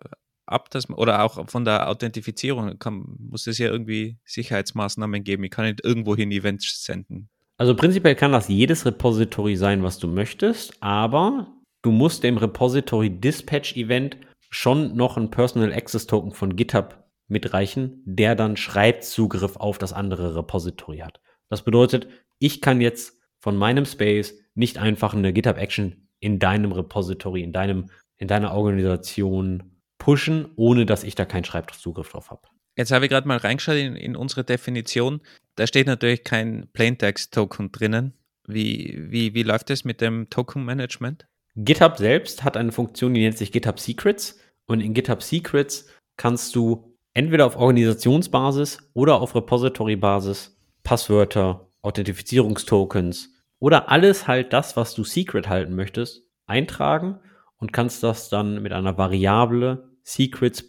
ab? Dass, oder auch von der Authentifizierung kann, muss es ja irgendwie Sicherheitsmaßnahmen geben. Ich kann nicht irgendwo hin Events senden. Also prinzipiell kann das jedes Repository sein, was du möchtest, aber du musst dem Repository Dispatch Event schon noch ein Personal Access Token von GitHub mitreichen, der dann Schreibzugriff auf das andere Repository hat. Das bedeutet, ich kann jetzt von meinem Space nicht einfach eine GitHub Action in deinem Repository, in deinem, in deiner Organisation pushen, ohne dass ich da keinen Schreibzugriff drauf habe. Jetzt habe ich gerade mal reingeschaut in, in, unsere Definition. Da steht natürlich kein Plaintext-Token drinnen. Wie, wie, wie läuft das mit dem Token-Management? GitHub selbst hat eine Funktion, die nennt sich GitHub Secrets. Und in GitHub Secrets kannst du entweder auf Organisationsbasis oder auf Repository-Basis Passwörter, Authentifizierungstokens, oder alles halt das, was du secret halten möchtest, eintragen und kannst das dann mit einer Variable secrets.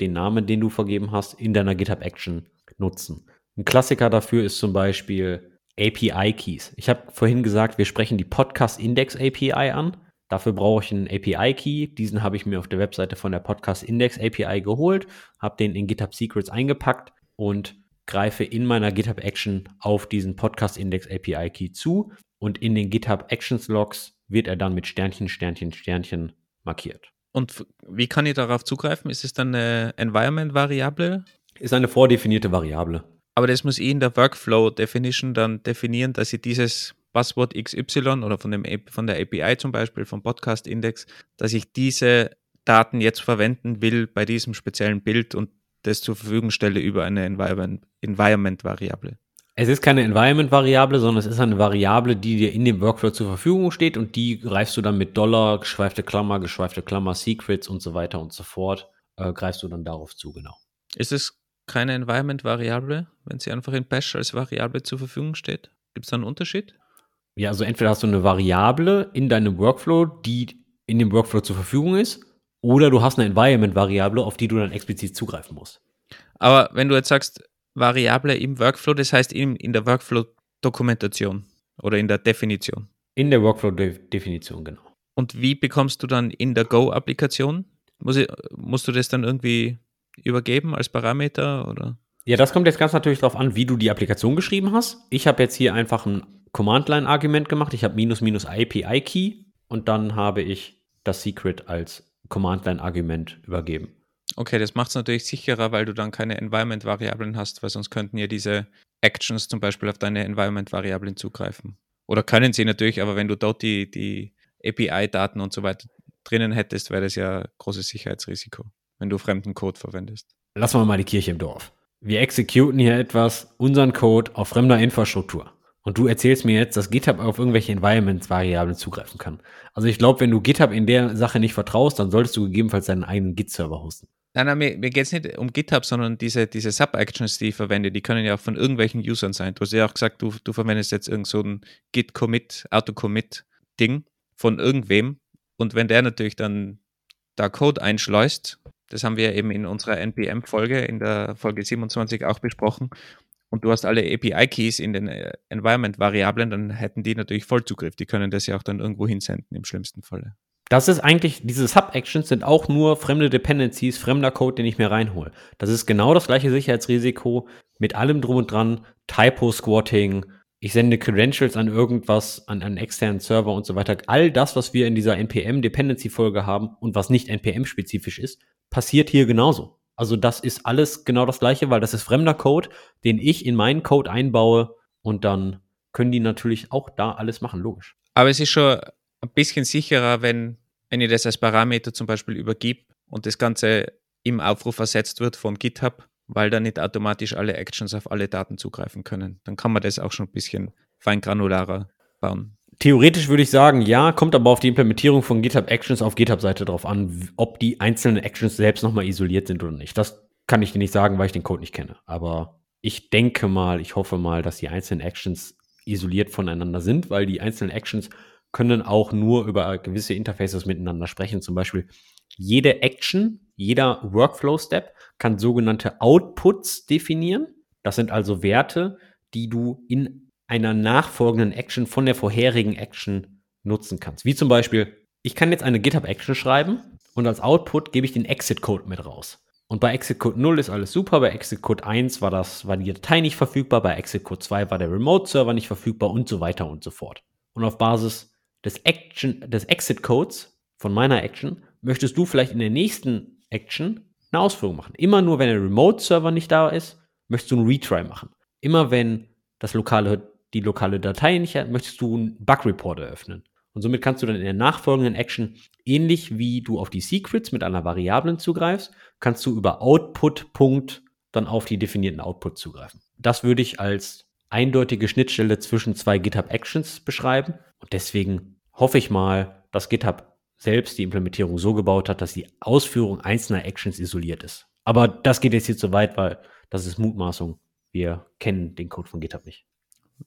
den Namen, den du vergeben hast, in deiner GitHub Action nutzen. Ein Klassiker dafür ist zum Beispiel API Keys. Ich habe vorhin gesagt, wir sprechen die Podcast Index API an. Dafür brauche ich einen API Key. Diesen habe ich mir auf der Webseite von der Podcast Index API geholt, habe den in GitHub Secrets eingepackt und greife in meiner GitHub Action auf diesen Podcast Index API Key zu und in den GitHub Actions Logs wird er dann mit Sternchen, Sternchen, Sternchen markiert. Und wie kann ich darauf zugreifen? Ist es dann eine Environment-Variable? Ist eine vordefinierte Variable. Aber das muss ich in der Workflow Definition dann definieren, dass ich dieses Passwort XY oder von, dem, von der API zum Beispiel, vom Podcast Index, dass ich diese Daten jetzt verwenden will bei diesem speziellen Bild und das zur Verfügung stelle über eine Environment-Variable. Es ist keine Environment-Variable, sondern es ist eine Variable, die dir in dem Workflow zur Verfügung steht und die greifst du dann mit Dollar, geschweifte Klammer, geschweifte Klammer, Secrets und so weiter und so fort, äh, greifst du dann darauf zu, genau. Ist es keine Environment-Variable, wenn sie einfach in Bash als Variable zur Verfügung steht? Gibt es da einen Unterschied? Ja, also entweder hast du eine Variable in deinem Workflow, die in dem Workflow zur Verfügung ist, oder du hast eine Environment-Variable, auf die du dann explizit zugreifen musst. Aber wenn du jetzt sagst, Variable im Workflow, das heißt in, in der Workflow-Dokumentation oder in der Definition. In der Workflow-Definition, genau. Und wie bekommst du dann in der Go-Applikation? Muss musst du das dann irgendwie übergeben als Parameter oder? Ja, das kommt jetzt ganz natürlich darauf an, wie du die Applikation geschrieben hast. Ich habe jetzt hier einfach ein Command-Line-Argument gemacht. Ich habe minus minus API-Key und dann habe ich das Secret als Command-Line-Argument übergeben. Okay, das macht es natürlich sicherer, weil du dann keine Environment-Variablen hast, weil sonst könnten ja diese Actions zum Beispiel auf deine Environment-Variablen zugreifen. Oder können sie natürlich, aber wenn du dort die, die API-Daten und so weiter drinnen hättest, wäre das ja großes Sicherheitsrisiko, wenn du fremden Code verwendest. Lassen wir mal die Kirche im Dorf. Wir exekuten hier etwas, unseren Code auf fremder Infrastruktur. Und du erzählst mir jetzt, dass GitHub auf irgendwelche Environments-Variablen zugreifen kann. Also ich glaube, wenn du GitHub in der Sache nicht vertraust, dann solltest du gegebenenfalls deinen eigenen Git-Server hosten. Nein, nein, mir, mir geht es nicht um GitHub, sondern diese, diese Sub-Actions, die ich verwende, die können ja auch von irgendwelchen Usern sein. Du hast ja auch gesagt, du, du verwendest jetzt irgend so ein Git-Commit, Auto-Commit-Ding von irgendwem. Und wenn der natürlich dann da Code einschleust, das haben wir eben in unserer NPM-Folge, in der Folge 27 auch besprochen, und du hast alle API-Keys in den äh, Environment-Variablen, dann hätten die natürlich Vollzugriff. Die können das ja auch dann irgendwo hinsenden im schlimmsten Falle. Das ist eigentlich, diese Sub-Actions sind auch nur fremde Dependencies, fremder Code, den ich mir reinhole. Das ist genau das gleiche Sicherheitsrisiko mit allem drum und dran, Typo-Squatting, ich sende Credentials an irgendwas, an einen externen Server und so weiter. All das, was wir in dieser NPM-Dependency-Folge haben und was nicht NPM-spezifisch ist, passiert hier genauso. Also das ist alles genau das gleiche, weil das ist fremder Code, den ich in meinen Code einbaue und dann können die natürlich auch da alles machen, logisch. Aber es ist schon ein bisschen sicherer, wenn, wenn ich das als Parameter zum Beispiel übergebe und das Ganze im Aufruf ersetzt wird von GitHub, weil dann nicht automatisch alle Actions auf alle Daten zugreifen können. Dann kann man das auch schon ein bisschen feingranularer bauen. Theoretisch würde ich sagen, ja, kommt aber auf die Implementierung von GitHub Actions auf GitHub-Seite drauf an, ob die einzelnen Actions selbst nochmal isoliert sind oder nicht. Das kann ich dir nicht sagen, weil ich den Code nicht kenne. Aber ich denke mal, ich hoffe mal, dass die einzelnen Actions isoliert voneinander sind, weil die einzelnen Actions können auch nur über gewisse Interfaces miteinander sprechen. Zum Beispiel jede Action, jeder Workflow-Step kann sogenannte Outputs definieren. Das sind also Werte, die du in einer nachfolgenden Action von der vorherigen Action nutzen kannst. Wie zum Beispiel, ich kann jetzt eine GitHub-Action schreiben und als Output gebe ich den Exit-Code mit raus. Und bei Exit-Code 0 ist alles super, bei Exit-Code 1 war, das, war die Datei nicht verfügbar, bei Exit-Code 2 war der Remote-Server nicht verfügbar und so weiter und so fort. Und auf Basis des, Action, des Exit-Codes von meiner Action möchtest du vielleicht in der nächsten Action eine Ausführung machen. Immer nur, wenn der Remote-Server nicht da ist, möchtest du einen Retry machen. Immer wenn das lokale die lokale Datei nicht hat, möchtest du einen Bug-Report eröffnen. Und somit kannst du dann in der nachfolgenden Action, ähnlich wie du auf die Secrets mit einer Variablen zugreifst, kannst du über Output. dann auf die definierten Output zugreifen. Das würde ich als eindeutige Schnittstelle zwischen zwei GitHub Actions beschreiben. Und deswegen hoffe ich mal, dass GitHub selbst die Implementierung so gebaut hat, dass die Ausführung einzelner Actions isoliert ist. Aber das geht jetzt hier zu weit, weil das ist Mutmaßung. Wir kennen den Code von GitHub nicht.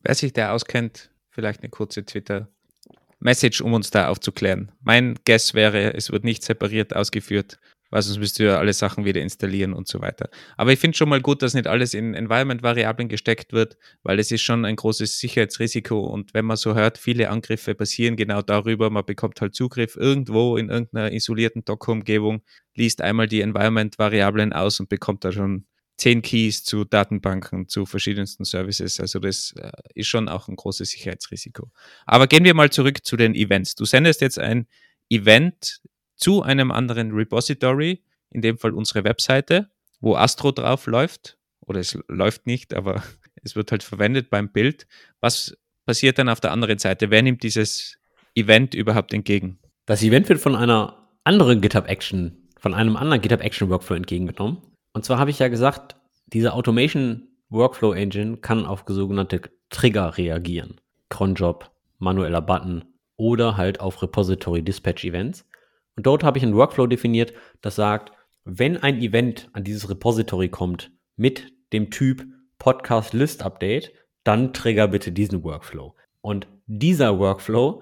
Wer sich da auskennt, vielleicht eine kurze Twitter-Message, um uns da aufzuklären. Mein Guess wäre, es wird nicht separiert ausgeführt, weil sonst müsst ihr alle Sachen wieder installieren und so weiter. Aber ich finde schon mal gut, dass nicht alles in Environment-Variablen gesteckt wird, weil es ist schon ein großes Sicherheitsrisiko und wenn man so hört, viele Angriffe passieren genau darüber, man bekommt halt Zugriff irgendwo in irgendeiner isolierten Docker-Umgebung, liest einmal die Environment-Variablen aus und bekommt da schon zehn Keys zu Datenbanken, zu verschiedensten Services. Also das äh, ist schon auch ein großes Sicherheitsrisiko. Aber gehen wir mal zurück zu den Events. Du sendest jetzt ein Event zu einem anderen Repository, in dem Fall unsere Webseite, wo Astro drauf läuft oder es läuft nicht, aber es wird halt verwendet beim Bild. Was passiert dann auf der anderen Seite? Wer nimmt dieses Event überhaupt entgegen? Das Event wird von einer anderen GitHub Action, von einem anderen GitHub Action Workflow entgegengenommen. Und zwar habe ich ja gesagt, diese Automation Workflow Engine kann auf sogenannte Trigger reagieren. Cronjob, manueller Button oder halt auf Repository Dispatch Events. Und dort habe ich einen Workflow definiert, das sagt, wenn ein Event an dieses Repository kommt mit dem Typ Podcast List Update, dann trigger bitte diesen Workflow. Und dieser Workflow,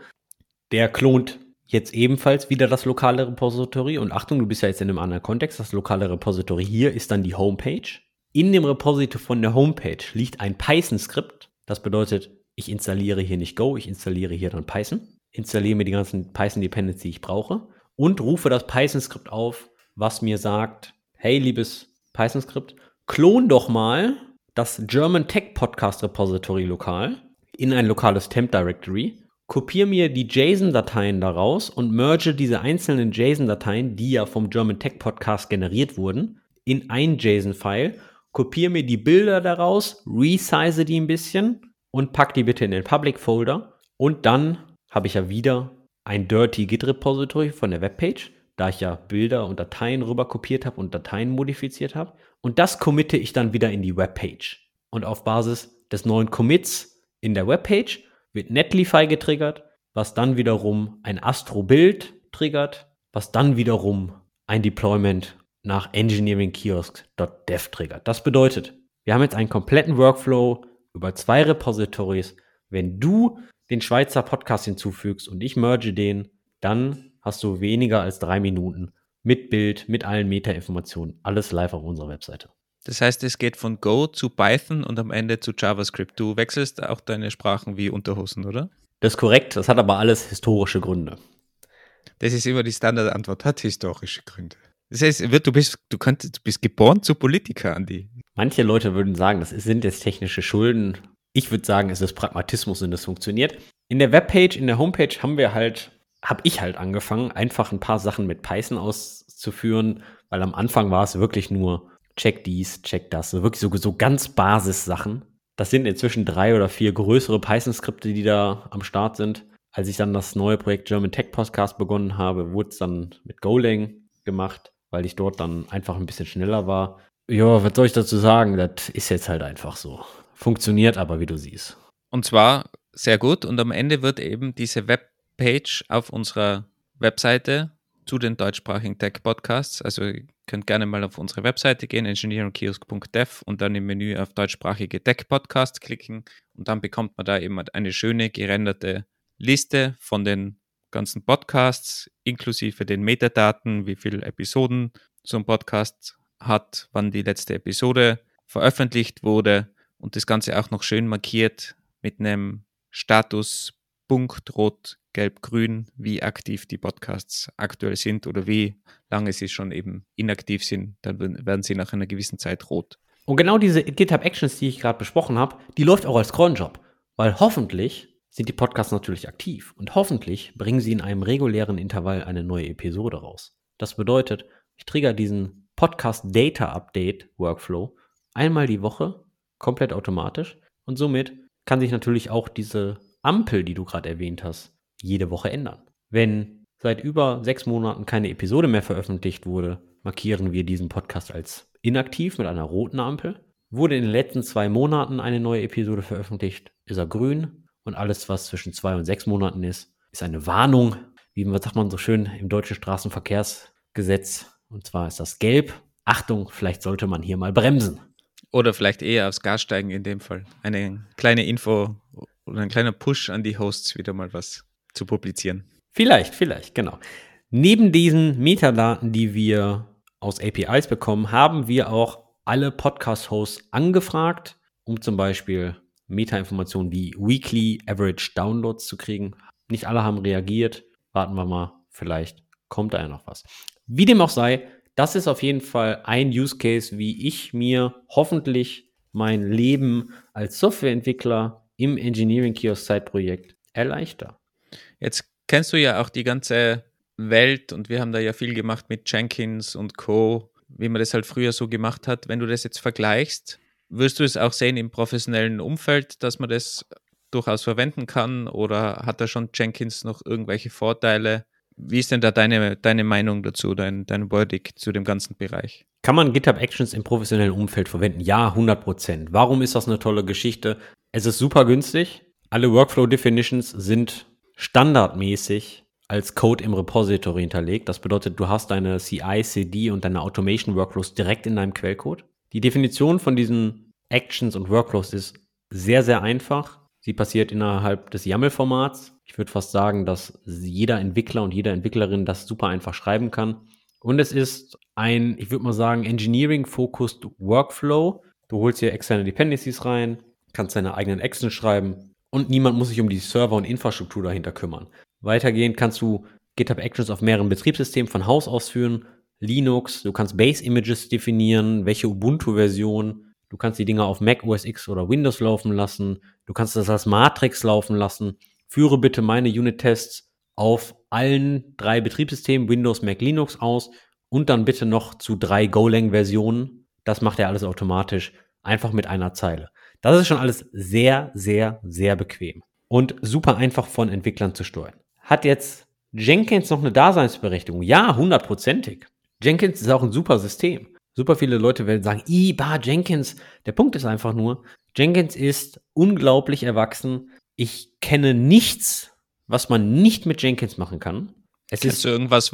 der klont jetzt ebenfalls wieder das lokale Repository. Und Achtung, du bist ja jetzt in einem anderen Kontext. Das lokale Repository hier ist dann die Homepage. In dem Repository von der Homepage liegt ein Python-Skript. Das bedeutet, ich installiere hier nicht Go, ich installiere hier dann Python. Installiere mir die ganzen Python-Dependencies, die ich brauche. Und rufe das Python-Skript auf, was mir sagt, hey, liebes Python-Skript, klon doch mal das German Tech Podcast Repository lokal in ein lokales Temp Directory, kopiere mir die JSON-Dateien daraus und merge diese einzelnen JSON-Dateien, die ja vom German Tech Podcast generiert wurden, in ein JSON-File, kopiere mir die Bilder daraus, resize die ein bisschen und pack die bitte in den Public Folder und dann habe ich ja wieder ein Dirty Git Repository von der Webpage da ich ja Bilder und Dateien rüber kopiert habe und Dateien modifiziert habe. Und das committe ich dann wieder in die Webpage. Und auf Basis des neuen Commits in der Webpage wird Netlify getriggert, was dann wiederum ein Astro-Bild triggert, was dann wiederum ein Deployment nach engineeringkiosk.dev triggert. Das bedeutet, wir haben jetzt einen kompletten Workflow über zwei Repositories. Wenn du den Schweizer Podcast hinzufügst und ich merge den, dann hast du weniger als drei Minuten mit Bild, mit allen Metainformationen, alles live auf unserer Webseite. Das heißt, es geht von Go zu Python und am Ende zu JavaScript. Du wechselst auch deine Sprachen wie Unterhosen, oder? Das ist korrekt, das hat aber alles historische Gründe. Das ist immer die Standardantwort, hat historische Gründe. Das heißt, du bist, du, könntest, du bist geboren zu Politiker, Andi. Manche Leute würden sagen, das sind jetzt technische Schulden. Ich würde sagen, es ist Pragmatismus und es funktioniert. In der Webpage, in der Homepage haben wir halt habe ich halt angefangen, einfach ein paar Sachen mit Python auszuführen, weil am Anfang war es wirklich nur check dies, check das, so wirklich so, so ganz Basis-Sachen. Das sind inzwischen drei oder vier größere Python-Skripte, die da am Start sind. Als ich dann das neue Projekt German Tech Podcast begonnen habe, wurde es dann mit Golang gemacht, weil ich dort dann einfach ein bisschen schneller war. Ja, was soll ich dazu sagen? Das ist jetzt halt einfach so. Funktioniert aber, wie du siehst. Und zwar sehr gut. Und am Ende wird eben diese Web Page auf unserer Webseite zu den deutschsprachigen Tech-Podcasts. Also ihr könnt gerne mal auf unsere Webseite gehen, engineeringkiosk.dev und dann im Menü auf deutschsprachige Tech-Podcasts klicken und dann bekommt man da eben eine schöne gerenderte Liste von den ganzen Podcasts, inklusive den Metadaten, wie viele Episoden so ein Podcast hat, wann die letzte Episode veröffentlicht wurde und das Ganze auch noch schön markiert mit einem Status Punkt rot gelb-grün, wie aktiv die Podcasts aktuell sind oder wie lange sie schon eben inaktiv sind. Dann werden sie nach einer gewissen Zeit rot. Und genau diese GitHub Actions, die ich gerade besprochen habe, die läuft auch als Cronjob. Weil hoffentlich sind die Podcasts natürlich aktiv und hoffentlich bringen sie in einem regulären Intervall eine neue Episode raus. Das bedeutet, ich trigger diesen Podcast Data Update Workflow einmal die Woche, komplett automatisch und somit kann sich natürlich auch diese Ampel, die du gerade erwähnt hast, jede Woche ändern. Wenn seit über sechs Monaten keine Episode mehr veröffentlicht wurde, markieren wir diesen Podcast als inaktiv mit einer roten Ampel. Wurde in den letzten zwei Monaten eine neue Episode veröffentlicht, ist er grün. Und alles, was zwischen zwei und sechs Monaten ist, ist eine Warnung, wie sagt man so schön im deutschen Straßenverkehrsgesetz. Und zwar ist das gelb. Achtung, vielleicht sollte man hier mal bremsen. Oder vielleicht eher aufs Gas steigen in dem Fall. Eine kleine Info oder ein kleiner Push an die Hosts, wieder mal was zu publizieren. Vielleicht, vielleicht, genau. Neben diesen Metadaten, die wir aus APIs bekommen, haben wir auch alle Podcast-Hosts angefragt, um zum Beispiel Meta-Informationen wie Weekly Average Downloads zu kriegen. Nicht alle haben reagiert. Warten wir mal, vielleicht kommt da ja noch was. Wie dem auch sei, das ist auf jeden Fall ein Use Case, wie ich mir hoffentlich mein Leben als Softwareentwickler im Engineering Kiosk Site-Projekt erleichter. Jetzt kennst du ja auch die ganze Welt und wir haben da ja viel gemacht mit Jenkins und Co., wie man das halt früher so gemacht hat. Wenn du das jetzt vergleichst Wirst du es auch sehen im professionellen Umfeld, dass man das durchaus verwenden kann? Oder hat da schon Jenkins noch irgendwelche Vorteile? Wie ist denn da deine, deine Meinung dazu, dein, dein Verdict zu dem ganzen Bereich? Kann man GitHub Actions im professionellen Umfeld verwenden? Ja, 100 Prozent. Warum ist das eine tolle Geschichte? Es ist super günstig. Alle Workflow Definitions sind standardmäßig als Code im Repository hinterlegt. Das bedeutet, du hast deine CI, CD und deine Automation Workflows direkt in deinem Quellcode. Die Definition von diesen Actions und Workflows ist sehr, sehr einfach. Sie passiert innerhalb des YAML-Formats. Ich würde fast sagen, dass jeder Entwickler und jede Entwicklerin das super einfach schreiben kann. Und es ist ein, ich würde mal sagen, Engineering-focused Workflow. Du holst hier externe Dependencies rein, kannst deine eigenen Actions schreiben und niemand muss sich um die Server und Infrastruktur dahinter kümmern. Weitergehend kannst du GitHub Actions auf mehreren Betriebssystemen von Haus aus führen. Linux, du kannst Base Images definieren, welche Ubuntu-Version. Du kannst die Dinger auf Mac OS X oder Windows laufen lassen. Du kannst das als Matrix laufen lassen. Führe bitte meine Unit-Tests auf allen drei Betriebssystemen, Windows, Mac, Linux aus und dann bitte noch zu drei Golang-Versionen. Das macht er alles automatisch, einfach mit einer Zeile. Das ist schon alles sehr, sehr, sehr bequem und super einfach von Entwicklern zu steuern. Hat jetzt Jenkins noch eine Daseinsberechtigung? Ja, hundertprozentig. Jenkins ist auch ein super System. Super viele Leute werden sagen, Iba Jenkins. Der Punkt ist einfach nur, Jenkins ist unglaublich erwachsen. Ich kenne nichts, was man nicht mit Jenkins machen kann. Es Kennst ist du irgendwas,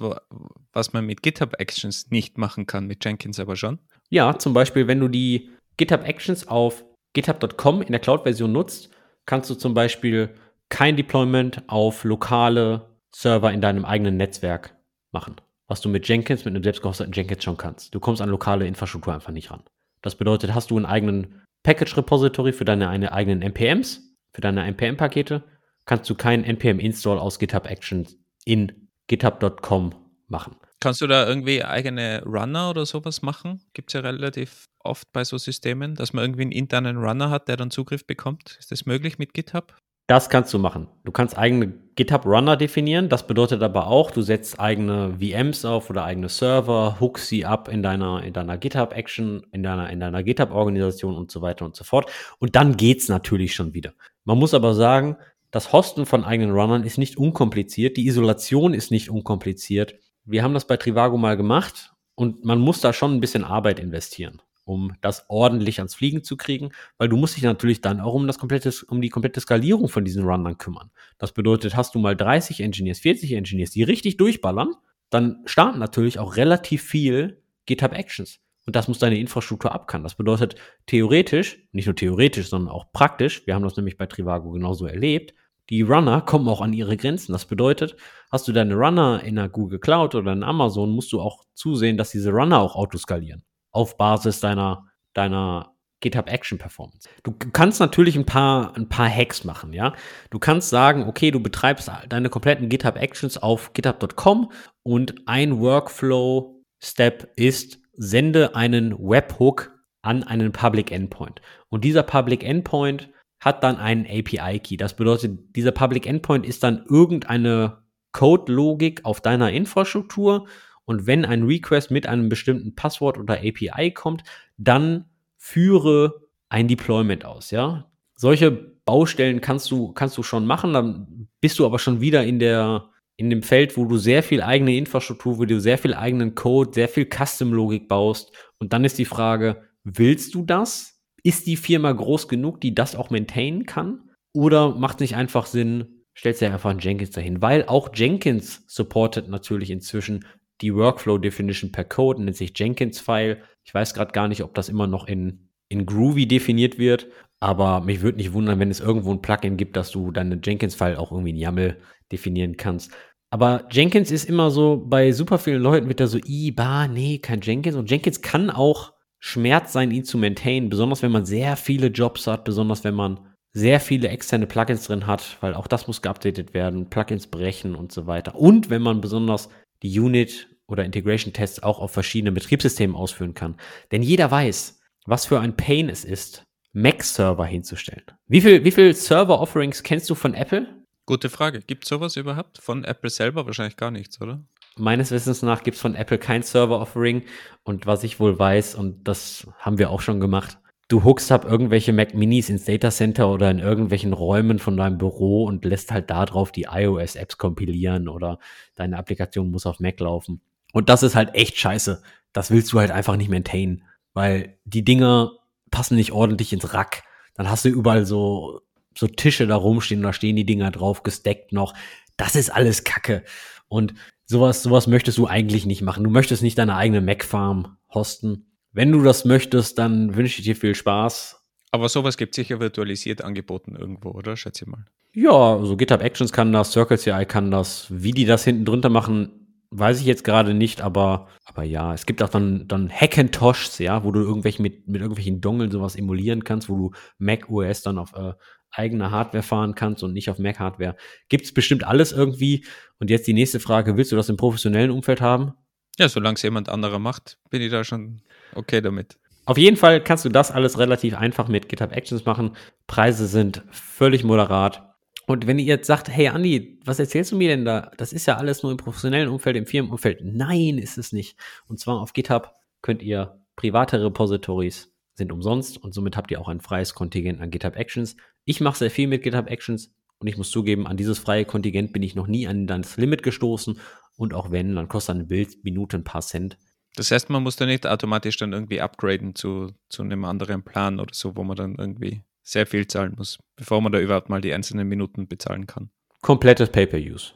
was man mit GitHub Actions nicht machen kann, mit Jenkins aber schon? Ja, zum Beispiel, wenn du die GitHub Actions auf github.com in der Cloud-Version nutzt, kannst du zum Beispiel kein Deployment auf lokale Server in deinem eigenen Netzwerk machen. Was du mit Jenkins, mit einem selbstgehosteten Jenkins schon kannst. Du kommst an lokale Infrastruktur einfach nicht ran. Das bedeutet, hast du einen eigenen Package-Repository für deine eigenen NPMs, für deine NPM-Pakete, kannst du keinen NPM-Install aus GitHub Actions in github.com machen. Kannst du da irgendwie eigene Runner oder sowas machen? Gibt es ja relativ oft bei so Systemen, dass man irgendwie einen internen Runner hat, der dann Zugriff bekommt. Ist das möglich mit GitHub? Das kannst du machen. Du kannst eigene GitHub Runner definieren. Das bedeutet aber auch, du setzt eigene VMs auf oder eigene Server, hookst sie ab in deiner, in deiner GitHub Action, in deiner, in deiner GitHub Organisation und so weiter und so fort. Und dann geht's natürlich schon wieder. Man muss aber sagen, das Hosten von eigenen Runnern ist nicht unkompliziert. Die Isolation ist nicht unkompliziert. Wir haben das bei Trivago mal gemacht und man muss da schon ein bisschen Arbeit investieren, um das ordentlich ans Fliegen zu kriegen, weil du musst dich natürlich dann auch um das komplette, um die komplette Skalierung von diesen Runnern kümmern. Das bedeutet, hast du mal 30 Engineers, 40 Engineers, die richtig durchballern, dann starten natürlich auch relativ viel GitHub Actions. Und das muss deine Infrastruktur abkann. Das bedeutet theoretisch, nicht nur theoretisch, sondern auch praktisch, wir haben das nämlich bei Trivago genauso erlebt, die Runner kommen auch an ihre Grenzen. Das bedeutet, hast du deine Runner in der Google Cloud oder in Amazon, musst du auch zusehen, dass diese Runner auch autoskalieren. Auf Basis deiner, deiner GitHub Action Performance. Du kannst natürlich ein paar, ein paar Hacks machen, ja. Du kannst sagen, okay, du betreibst deine kompletten GitHub Actions auf github.com und ein Workflow Step ist, sende einen Webhook an einen Public Endpoint. Und dieser Public Endpoint hat dann einen API-Key. Das bedeutet, dieser Public Endpoint ist dann irgendeine Code-Logik auf deiner Infrastruktur und wenn ein Request mit einem bestimmten Passwort oder API kommt, dann führe ein Deployment aus, ja. Solche Baustellen kannst du, kannst du schon machen, dann bist du aber schon wieder in der, in dem Feld, wo du sehr viel eigene Infrastruktur, wo du sehr viel eigenen Code, sehr viel Custom-Logik baust. Und dann ist die Frage, willst du das? Ist die Firma groß genug, die das auch maintainen kann? Oder macht es nicht einfach Sinn, stellst du einfach einen Jenkins dahin? Weil auch Jenkins supportet natürlich inzwischen die Workflow Definition per Code, nennt sich Jenkins-File. Ich weiß gerade gar nicht, ob das immer noch in, in Groovy definiert wird, aber mich würde nicht wundern, wenn es irgendwo ein Plugin gibt, dass du deine Jenkins-File auch irgendwie in YAML definieren kannst. Aber Jenkins ist immer so, bei super vielen Leuten wird da so, i, ba, nee, kein Jenkins. Und Jenkins kann auch Schmerz sein, ihn zu maintainen, besonders wenn man sehr viele Jobs hat, besonders wenn man sehr viele externe Plugins drin hat, weil auch das muss geupdatet werden, Plugins brechen und so weiter. Und wenn man besonders die Unit oder Integration Tests auch auf verschiedenen Betriebssystemen ausführen kann. Denn jeder weiß, was für ein Pain es ist, Mac-Server hinzustellen. Wie viel, wie viel Server-Offerings kennst du von Apple? Gute Frage. Gibt es sowas überhaupt? Von Apple selber wahrscheinlich gar nichts, oder? meines Wissens nach gibt es von Apple kein Server-Offering. Und was ich wohl weiß, und das haben wir auch schon gemacht, du hookst ab irgendwelche Mac Minis ins Data Center oder in irgendwelchen Räumen von deinem Büro und lässt halt da drauf die iOS-Apps kompilieren oder deine Applikation muss auf Mac laufen. Und das ist halt echt scheiße. Das willst du halt einfach nicht maintainen, weil die Dinger passen nicht ordentlich ins Rack. Dann hast du überall so, so Tische da rumstehen und da stehen die Dinger drauf, gesteckt noch. Das ist alles Kacke. Und sowas, sowas möchtest du eigentlich nicht machen. Du möchtest nicht deine eigene Mac-Farm hosten. Wenn du das möchtest, dann wünsche ich dir viel Spaß. Aber sowas gibt sicher virtualisiert angeboten irgendwo, oder? Schätze ich mal. Ja, so also GitHub Actions kann das, Circle CI kann das. Wie die das hinten drunter machen, weiß ich jetzt gerade nicht, aber, aber ja, es gibt auch dann, dann Hackintoshs, ja, wo du irgendwelche mit, mit irgendwelchen Dongeln sowas emulieren kannst, wo du Mac OS dann auf äh, eigene Hardware fahren kannst und nicht auf Mac Hardware. Gibt es bestimmt alles irgendwie. Und jetzt die nächste Frage, willst du das im professionellen Umfeld haben? Ja, solange es jemand anderer macht, bin ich da schon okay damit. Auf jeden Fall kannst du das alles relativ einfach mit GitHub Actions machen. Preise sind völlig moderat. Und wenn ihr jetzt sagt, hey Andi, was erzählst du mir denn da? Das ist ja alles nur im professionellen Umfeld, im Firmenumfeld. Nein, ist es nicht. Und zwar auf GitHub könnt ihr private Repositories sind umsonst und somit habt ihr auch ein freies Kontingent an GitHub Actions. Ich mache sehr viel mit GitHub Actions und ich muss zugeben, an dieses freie Kontingent bin ich noch nie an das Limit gestoßen und auch wenn, dann kostet eine Bildminute ein paar Cent. Das heißt, man muss da nicht automatisch dann irgendwie upgraden zu, zu einem anderen Plan oder so, wo man dann irgendwie sehr viel zahlen muss, bevor man da überhaupt mal die einzelnen Minuten bezahlen kann. Komplettes Pay-per-Use.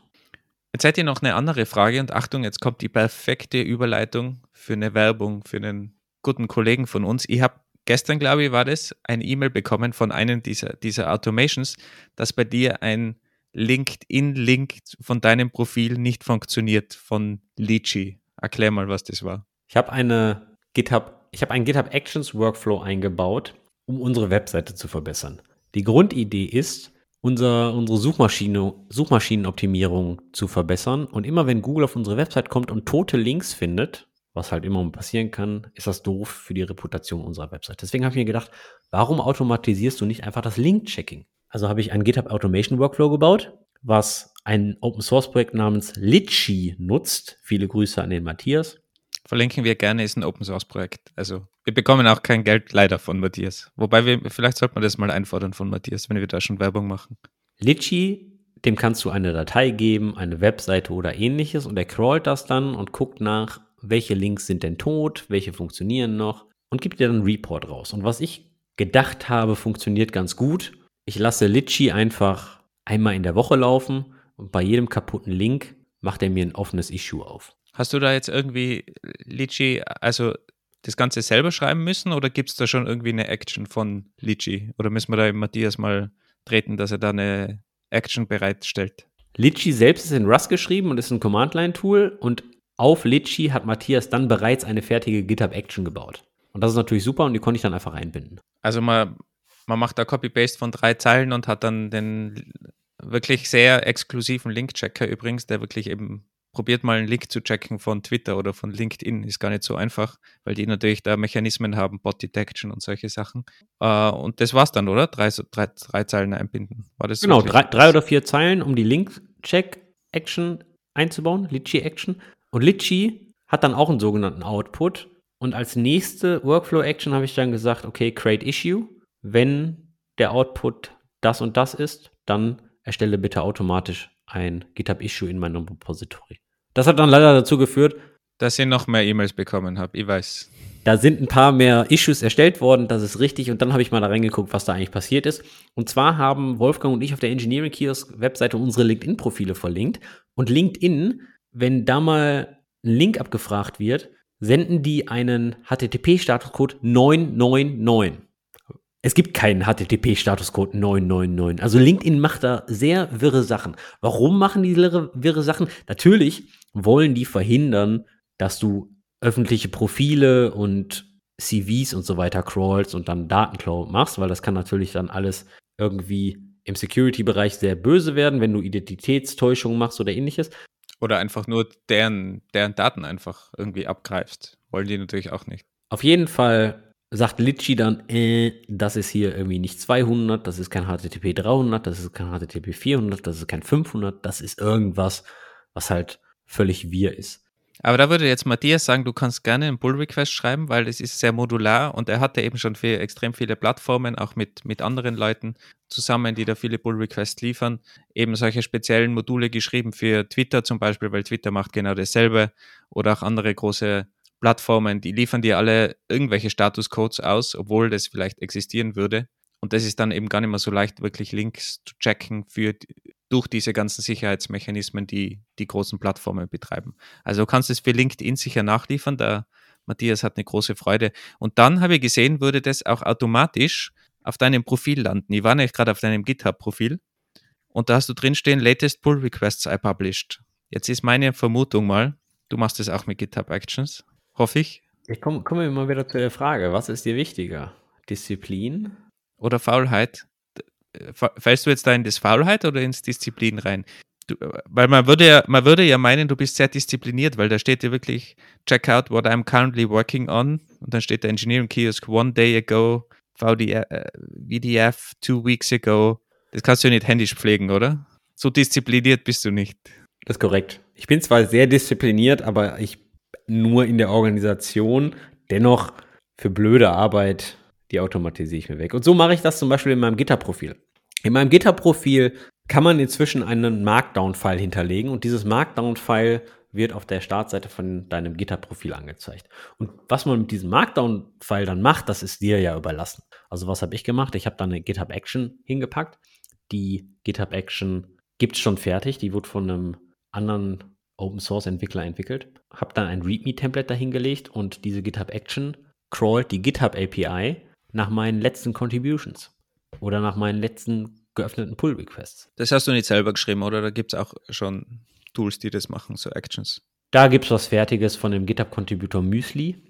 Jetzt seid ihr noch eine andere Frage und Achtung, jetzt kommt die perfekte Überleitung für eine Werbung für einen guten Kollegen von uns. Ich habe gestern, glaube ich, war das, eine E-Mail bekommen von einem dieser, dieser Automations, dass bei dir ein LinkedIn-Link von deinem Profil nicht funktioniert, von Litchi. Erklär mal, was das war. Ich habe eine GitHub, ich habe einen GitHub Actions Workflow eingebaut, um unsere Webseite zu verbessern. Die Grundidee ist, unser, unsere Suchmaschine, Suchmaschinenoptimierung zu verbessern. Und immer wenn Google auf unsere Website kommt und tote Links findet, was halt immer passieren kann, ist das doof für die Reputation unserer Website. Deswegen habe ich mir gedacht, warum automatisierst du nicht einfach das Link-Checking? Also habe ich ein GitHub Automation Workflow gebaut, was ein Open Source Projekt namens Litchi nutzt. Viele Grüße an den Matthias. Verlinken wir gerne, ist ein Open Source Projekt. Also wir bekommen auch kein Geld leider von Matthias. Wobei wir, vielleicht sollte man das mal einfordern von Matthias, wenn wir da schon Werbung machen. Litchi, dem kannst du eine Datei geben, eine Webseite oder ähnliches und er crawlt das dann und guckt nach, welche Links sind denn tot, welche funktionieren noch und gibt dir dann einen Report raus. Und was ich gedacht habe, funktioniert ganz gut. Ich lasse Litchi einfach einmal in der Woche laufen und bei jedem kaputten Link macht er mir ein offenes Issue auf. Hast du da jetzt irgendwie Litchi, also das Ganze selber schreiben müssen oder gibt es da schon irgendwie eine Action von Litchi? Oder müssen wir da eben Matthias mal treten, dass er da eine Action bereitstellt? Litchi selbst ist in Rust geschrieben und ist ein Command-Line-Tool und auf Litchi hat Matthias dann bereits eine fertige GitHub-Action gebaut. Und das ist natürlich super und die konnte ich dann einfach einbinden. Also man, man macht da Copy-Paste von drei Zeilen und hat dann den wirklich sehr exklusiven Link-Checker übrigens, der wirklich eben probiert mal einen Link zu checken von Twitter oder von LinkedIn. Ist gar nicht so einfach, weil die natürlich da Mechanismen haben, Bot Detection und solche Sachen. Äh, und das war's dann, oder? Drei, drei, drei Zeilen einbinden. War das genau, drei, drei, oder vier Zeilen, um die Link-Check-Action einzubauen, Litchi-Action. Und Litchi hat dann auch einen sogenannten Output. Und als nächste Workflow-Action habe ich dann gesagt, okay, create issue. Wenn der Output das und das ist, dann erstelle bitte automatisch ein GitHub-Issue in meinem Repository. Das hat dann leider dazu geführt, dass ihr noch mehr E-Mails bekommen habt. Ich weiß. Da sind ein paar mehr Issues erstellt worden, das ist richtig. Und dann habe ich mal da reingeguckt, was da eigentlich passiert ist. Und zwar haben Wolfgang und ich auf der Engineering Kiosk Webseite unsere LinkedIn-Profile verlinkt. Und LinkedIn, wenn da mal ein Link abgefragt wird, senden die einen HTTP-Statuscode 999. Es gibt keinen HTTP-Statuscode 999. Also LinkedIn macht da sehr wirre Sachen. Warum machen die wirre, Sachen? Natürlich wollen die verhindern, dass du öffentliche Profile und CVs und so weiter crawlst und dann Datenklau machst, weil das kann natürlich dann alles irgendwie im Security-Bereich sehr böse werden, wenn du Identitätstäuschung machst oder ähnliches. Oder einfach nur deren, deren Daten einfach irgendwie abgreifst. Wollen die natürlich auch nicht. Auf jeden Fall sagt Litchi dann, äh, das ist hier irgendwie nicht 200, das ist kein HTTP 300, das ist kein HTTP 400, das ist kein 500, das ist irgendwas, was halt völlig wir ist. Aber da würde jetzt Matthias sagen, du kannst gerne einen Pull-Request schreiben, weil es ist sehr modular und er hatte eben schon für extrem viele Plattformen, auch mit, mit anderen Leuten zusammen, die da viele Pull-Requests liefern, eben solche speziellen Module geschrieben für Twitter zum Beispiel, weil Twitter macht genau dasselbe oder auch andere große Plattformen, die liefern dir alle irgendwelche Statuscodes aus, obwohl das vielleicht existieren würde. Und das ist dann eben gar nicht mehr so leicht, wirklich Links zu checken für durch diese ganzen Sicherheitsmechanismen, die die großen Plattformen betreiben. Also du kannst es für LinkedIn sicher nachliefern, da Matthias hat eine große Freude. Und dann habe ich gesehen, würde das auch automatisch auf deinem Profil landen. Ich war nämlich gerade auf deinem GitHub-Profil und da hast du drinstehen, latest pull requests I published. Jetzt ist meine Vermutung mal, du machst das auch mit GitHub Actions, hoffe ich. Ich komme komm immer wieder zu der Frage, was ist dir wichtiger? Disziplin? Oder Faulheit? Fällst du jetzt da in das Faulheit oder ins Disziplin rein? Du, weil man würde, ja, man würde ja meinen, du bist sehr diszipliniert, weil da steht ja wirklich, check out what I'm currently working on. Und dann steht der Engineering Kiosk one day ago, VDF, äh, VDF two weeks ago. Das kannst du ja nicht händisch pflegen, oder? So diszipliniert bist du nicht. Das ist korrekt. Ich bin zwar sehr diszipliniert, aber ich nur in der Organisation. Dennoch für blöde Arbeit, die automatisiere ich mir weg. Und so mache ich das zum Beispiel in meinem Gitterprofil. In meinem Gitterprofil kann man inzwischen einen Markdown-File hinterlegen und dieses Markdown-File wird auf der Startseite von deinem Gitterprofil angezeigt. Und was man mit diesem Markdown-File dann macht, das ist dir ja überlassen. Also was habe ich gemacht? Ich habe da eine GitHub Action hingepackt. Die GitHub Action gibt es schon fertig. Die wurde von einem anderen Open Source Entwickler entwickelt. Habe dann ein README-Template dahingelegt und diese GitHub Action crawlt die GitHub API nach meinen letzten Contributions oder nach meinen letzten geöffneten Pull-Requests. Das hast du nicht selber geschrieben, oder? Da gibt es auch schon Tools, die das machen, so Actions. Da gibt es was Fertiges von dem GitHub-Contributor Müsli.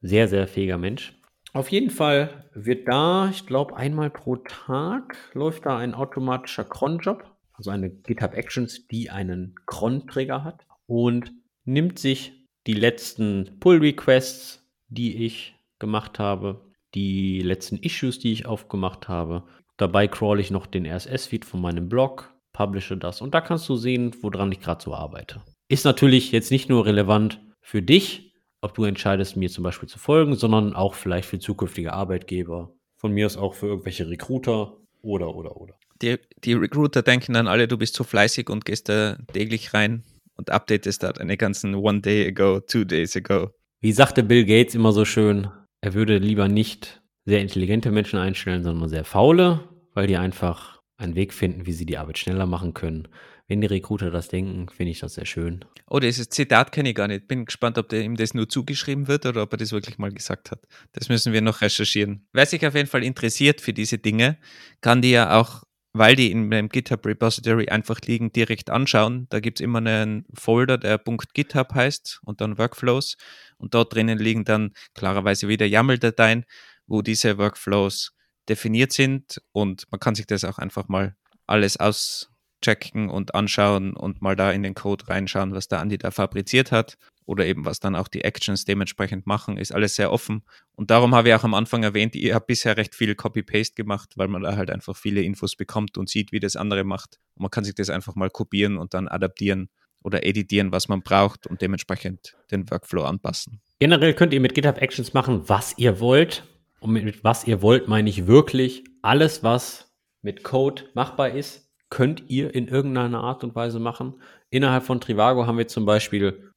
Sehr, sehr fähiger Mensch. Auf jeden Fall wird da, ich glaube, einmal pro Tag läuft da ein automatischer Cron-Job, also eine GitHub Actions, die einen Cron-Trigger hat und nimmt sich die letzten Pull-Requests, die ich gemacht habe, die letzten Issues, die ich aufgemacht habe. Dabei crawl ich noch den RSS-Feed von meinem Blog, publishe das und da kannst du sehen, woran ich gerade so arbeite. Ist natürlich jetzt nicht nur relevant für dich, ob du entscheidest, mir zum Beispiel zu folgen, sondern auch vielleicht für zukünftige Arbeitgeber. Von mir aus auch für irgendwelche Recruiter oder, oder, oder. Die, die Recruiter denken dann alle, du bist so fleißig und gehst da täglich rein und updatest da deine ganzen One Day ago, Two Days ago. Wie sagte Bill Gates immer so schön, er würde lieber nicht sehr intelligente Menschen einstellen, sondern sehr faule, weil die einfach einen Weg finden, wie sie die Arbeit schneller machen können. Wenn die Recruiter das denken, finde ich das sehr schön. Oh, dieses Zitat kenne ich gar nicht. Bin gespannt, ob ihm das nur zugeschrieben wird oder ob er das wirklich mal gesagt hat. Das müssen wir noch recherchieren. Wer sich auf jeden Fall interessiert für diese Dinge, kann die ja auch, weil die in meinem GitHub Repository einfach liegen, direkt anschauen. Da gibt es immer einen Folder, der .github heißt und dann Workflows. Und dort drinnen liegen dann klarerweise wieder YAML-Dateien, wo diese Workflows definiert sind. Und man kann sich das auch einfach mal alles auschecken und anschauen und mal da in den Code reinschauen, was der Andi da fabriziert hat. Oder eben was dann auch die Actions dementsprechend machen, ist alles sehr offen. Und darum habe ich auch am Anfang erwähnt, ich habe bisher recht viel Copy-Paste gemacht, weil man da halt einfach viele Infos bekommt und sieht, wie das andere macht. Und man kann sich das einfach mal kopieren und dann adaptieren oder editieren, was man braucht und dementsprechend den Workflow anpassen. Generell könnt ihr mit GitHub Actions machen, was ihr wollt. Und mit was ihr wollt meine ich wirklich alles, was mit Code machbar ist, könnt ihr in irgendeiner Art und Weise machen. Innerhalb von Trivago haben wir zum Beispiel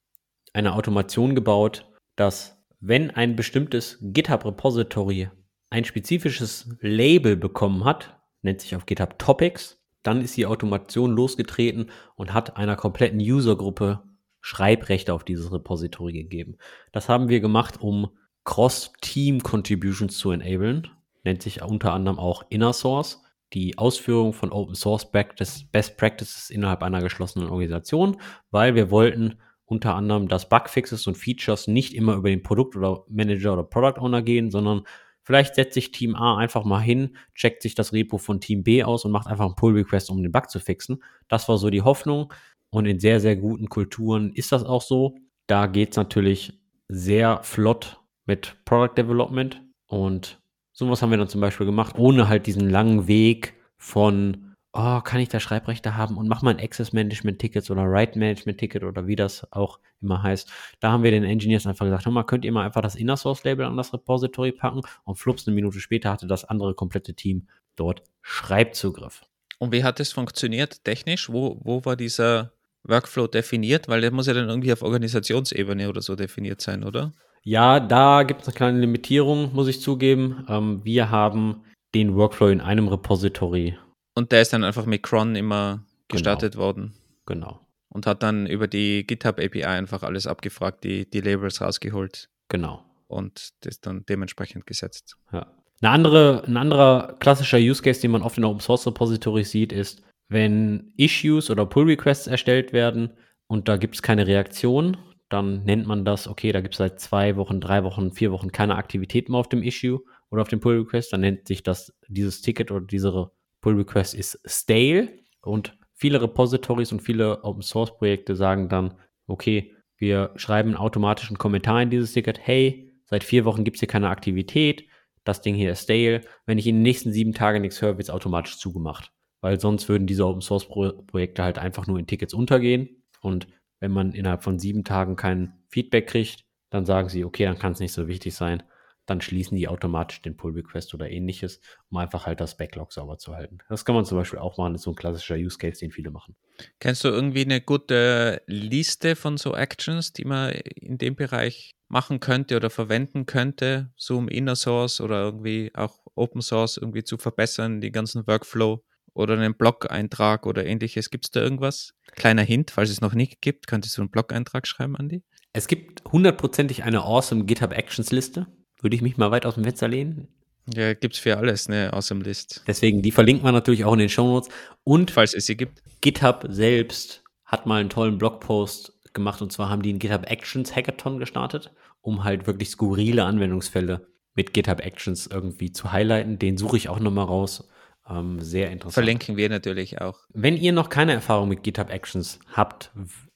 eine Automation gebaut, dass wenn ein bestimmtes GitHub-Repository ein spezifisches Label bekommen hat, nennt sich auf GitHub Topics, dann ist die Automation losgetreten und hat einer kompletten Usergruppe Schreibrechte auf dieses Repository gegeben. Das haben wir gemacht, um Cross-Team-Contributions zu enablen. Nennt sich unter anderem auch Inner Source, die Ausführung von Open Source Best Practices innerhalb einer geschlossenen Organisation, weil wir wollten unter anderem, dass Bugfixes und Features nicht immer über den Produkt- oder Manager oder Product Owner gehen, sondern Vielleicht setzt sich Team A einfach mal hin, checkt sich das Repo von Team B aus und macht einfach einen Pull-Request, um den Bug zu fixen. Das war so die Hoffnung. Und in sehr, sehr guten Kulturen ist das auch so. Da geht es natürlich sehr flott mit Product Development. Und sowas haben wir dann zum Beispiel gemacht, ohne halt diesen langen Weg von oh, kann ich da Schreibrechte haben und mach mal ein Access Management Ticket oder Write Management Ticket oder wie das auch immer heißt. Da haben wir den Engineers einfach gesagt, hör mal, könnt ihr mal einfach das Inner Source Label an das Repository packen und flups, eine Minute später hatte das andere komplette Team dort Schreibzugriff. Und wie hat es funktioniert technisch? Wo, wo war dieser Workflow definiert? Weil der muss ja dann irgendwie auf Organisationsebene oder so definiert sein, oder? Ja, da gibt es eine kleine Limitierung, muss ich zugeben. Ähm, wir haben den Workflow in einem Repository. Und der ist dann einfach mit Cron immer gestartet genau. worden. Genau. Und hat dann über die GitHub API einfach alles abgefragt, die, die Labels rausgeholt. Genau. Und das dann dementsprechend gesetzt. Ja. Eine andere, ein anderer klassischer Use Case, den man oft in Open Source Repositories sieht, ist, wenn Issues oder Pull Requests erstellt werden und da gibt es keine Reaktion, dann nennt man das, okay, da gibt es seit zwei Wochen, drei Wochen, vier Wochen keine Aktivität mehr auf dem Issue oder auf dem Pull Request, dann nennt sich das dieses Ticket oder diese Pull Request ist stale und viele Repositories und viele Open Source Projekte sagen dann, okay, wir schreiben einen automatischen Kommentar in dieses Ticket, hey, seit vier Wochen gibt es hier keine Aktivität, das Ding hier ist stale. Wenn ich in den nächsten sieben Tagen nichts höre, wird es automatisch zugemacht. Weil sonst würden diese Open Source Projekte halt einfach nur in Tickets untergehen. Und wenn man innerhalb von sieben Tagen kein Feedback kriegt, dann sagen sie, okay, dann kann es nicht so wichtig sein dann schließen die automatisch den Pull Request oder ähnliches, um einfach halt das Backlog sauber zu halten. Das kann man zum Beispiel auch machen, das ist so ein klassischer Use Case, den viele machen. Kennst du irgendwie eine gute Liste von so Actions, die man in dem Bereich machen könnte oder verwenden könnte, so um Inner Source oder irgendwie auch Open Source irgendwie zu verbessern, die ganzen Workflow oder einen Blog-Eintrag oder ähnliches? Gibt es da irgendwas? Kleiner Hint, falls es noch nicht gibt, könntest du einen Blog-Eintrag schreiben, Andi? Es gibt hundertprozentig eine awesome GitHub Actions Liste würde ich mich mal weit aus dem Fenster lehnen. Ja, gibt's für alles, ne, aus dem List. Deswegen, die verlinkt man natürlich auch in den Show Notes. Und falls es sie gibt. GitHub selbst hat mal einen tollen Blogpost gemacht und zwar haben die einen GitHub Actions Hackathon gestartet, um halt wirklich skurrile Anwendungsfälle mit GitHub Actions irgendwie zu highlighten. Den suche ich auch nochmal raus. Ähm, sehr interessant. Verlinken wir natürlich auch. Wenn ihr noch keine Erfahrung mit GitHub Actions habt,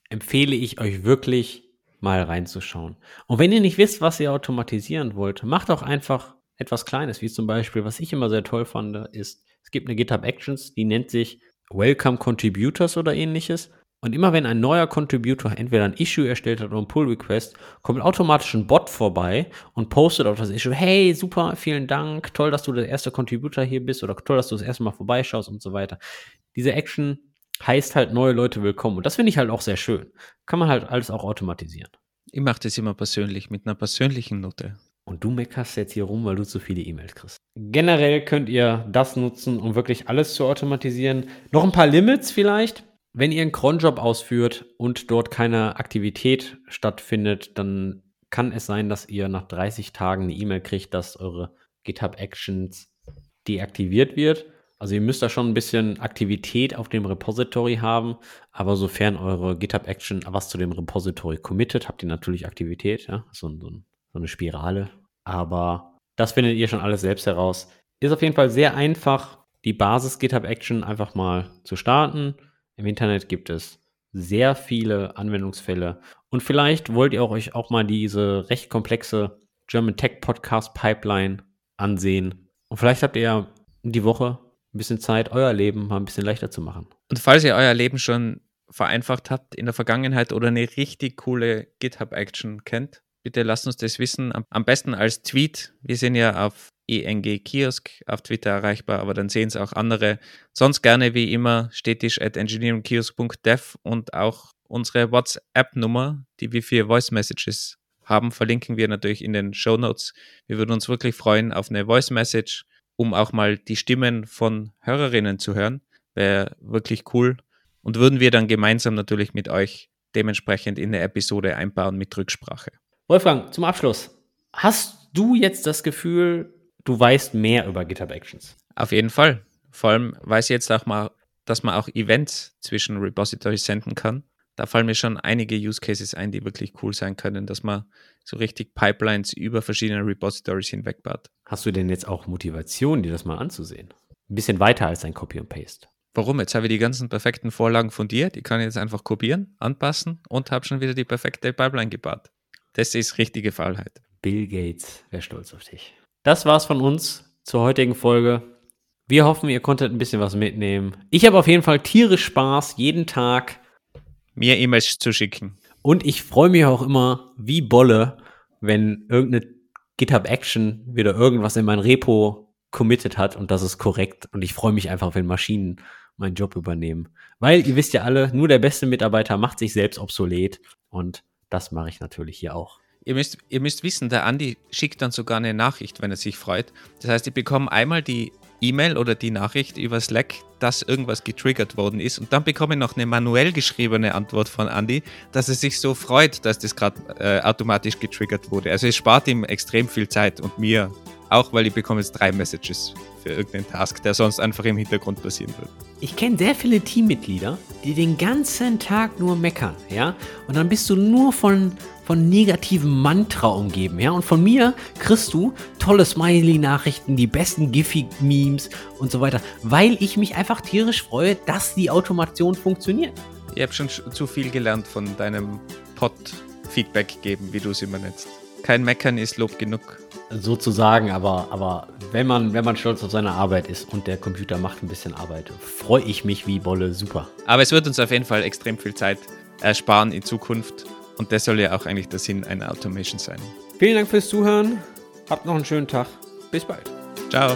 empfehle ich euch wirklich, mal reinzuschauen. Und wenn ihr nicht wisst, was ihr automatisieren wollt, macht auch einfach etwas Kleines, wie zum Beispiel, was ich immer sehr toll fand, ist, es gibt eine GitHub Actions, die nennt sich Welcome Contributors oder ähnliches. Und immer wenn ein neuer Contributor entweder ein Issue erstellt hat oder ein Pull Request, kommt automatisch ein Bot vorbei und postet auf das Issue, hey, super, vielen Dank, toll, dass du der erste Contributor hier bist oder toll, dass du das erste Mal vorbeischaust und so weiter. Diese Action heißt halt neue Leute willkommen. Und das finde ich halt auch sehr schön. Kann man halt alles auch automatisieren. Ich mache das immer persönlich, mit einer persönlichen Note. Und du meckerst jetzt hier rum, weil du zu viele E-Mails kriegst. Generell könnt ihr das nutzen, um wirklich alles zu automatisieren. Noch ein paar Limits vielleicht. Wenn ihr einen Cronjob ausführt und dort keine Aktivität stattfindet, dann kann es sein, dass ihr nach 30 Tagen eine E-Mail kriegt, dass eure GitHub Actions deaktiviert wird. Also ihr müsst da schon ein bisschen Aktivität auf dem Repository haben, aber sofern eure GitHub Action was zu dem Repository committet, habt ihr natürlich Aktivität, ja, so, so, so eine Spirale. Aber das findet ihr schon alles selbst heraus. Ist auf jeden Fall sehr einfach, die Basis GitHub Action einfach mal zu starten. Im Internet gibt es sehr viele Anwendungsfälle und vielleicht wollt ihr auch euch auch mal diese recht komplexe German Tech Podcast Pipeline ansehen. Und vielleicht habt ihr ja die Woche ein bisschen Zeit, euer Leben mal ein bisschen leichter zu machen. Und falls ihr euer Leben schon vereinfacht habt in der Vergangenheit oder eine richtig coole GitHub-Action kennt, bitte lasst uns das wissen. Am besten als Tweet. Wir sind ja auf ENG Kiosk auf Twitter erreichbar, aber dann sehen es auch andere. Sonst gerne wie immer stetisch at engineeringkiosk.dev und auch unsere WhatsApp-Nummer, die wir für Voice Messages haben, verlinken wir natürlich in den Show Notes. Wir würden uns wirklich freuen auf eine Voice Message um auch mal die Stimmen von Hörerinnen zu hören. Wäre wirklich cool. Und würden wir dann gemeinsam natürlich mit euch dementsprechend in eine Episode einbauen mit Rücksprache. Wolfgang, zum Abschluss. Hast du jetzt das Gefühl, du weißt mehr über GitHub Actions? Auf jeden Fall. Vor allem weiß ich jetzt auch mal, dass man auch Events zwischen Repositories senden kann da fallen mir schon einige Use Cases ein, die wirklich cool sein können, dass man so richtig Pipelines über verschiedene Repositories hinweg baut. Hast du denn jetzt auch Motivation, dir das mal anzusehen? Ein bisschen weiter als ein Copy und Paste. Warum? Jetzt habe ich die ganzen perfekten Vorlagen von dir, die kann ich jetzt einfach kopieren, anpassen und habe schon wieder die perfekte Pipeline gebaut. Das ist richtige Faulheit. Bill Gates wäre stolz auf dich. Das war's von uns zur heutigen Folge. Wir hoffen, ihr konntet ein bisschen was mitnehmen. Ich habe auf jeden Fall tierisch Spaß, jeden Tag mir E-Mails zu schicken. Und ich freue mich auch immer wie Bolle, wenn irgendeine GitHub Action wieder irgendwas in mein Repo committed hat und das ist korrekt. Und ich freue mich einfach, wenn Maschinen meinen Job übernehmen. Weil ihr wisst ja alle, nur der beste Mitarbeiter macht sich selbst obsolet. Und das mache ich natürlich hier auch. Ihr müsst, ihr müsst wissen, der Andi schickt dann sogar eine Nachricht, wenn er sich freut. Das heißt, ich bekomme einmal die E-Mail oder die Nachricht über Slack, dass irgendwas getriggert worden ist. Und dann bekomme ich noch eine manuell geschriebene Antwort von Andy, dass er sich so freut, dass das gerade äh, automatisch getriggert wurde. Also es spart ihm extrem viel Zeit und mir auch, weil ich bekomme jetzt drei Messages für irgendeinen Task, der sonst einfach im Hintergrund passieren würde. Ich kenne sehr viele Teammitglieder, die den ganzen Tag nur meckern, ja? Und dann bist du nur von von negativem Mantra umgeben, ja. Und von mir kriegst du tolle Smiley-Nachrichten, die besten Giphy-Memes und so weiter, weil ich mich einfach tierisch freue, dass die Automation funktioniert. Ich habe schon zu viel gelernt von deinem Pod-Feedback geben, wie du es immer nennst. Kein Meckern ist Lob genug. Sozusagen, aber, aber wenn, man, wenn man stolz auf seine Arbeit ist und der Computer macht ein bisschen Arbeit, freue ich mich wie Bolle super. Aber es wird uns auf jeden Fall extrem viel Zeit ersparen in Zukunft und das soll ja auch eigentlich der Sinn einer Automation sein. Vielen Dank fürs Zuhören. Habt noch einen schönen Tag. Bis bald. Ciao.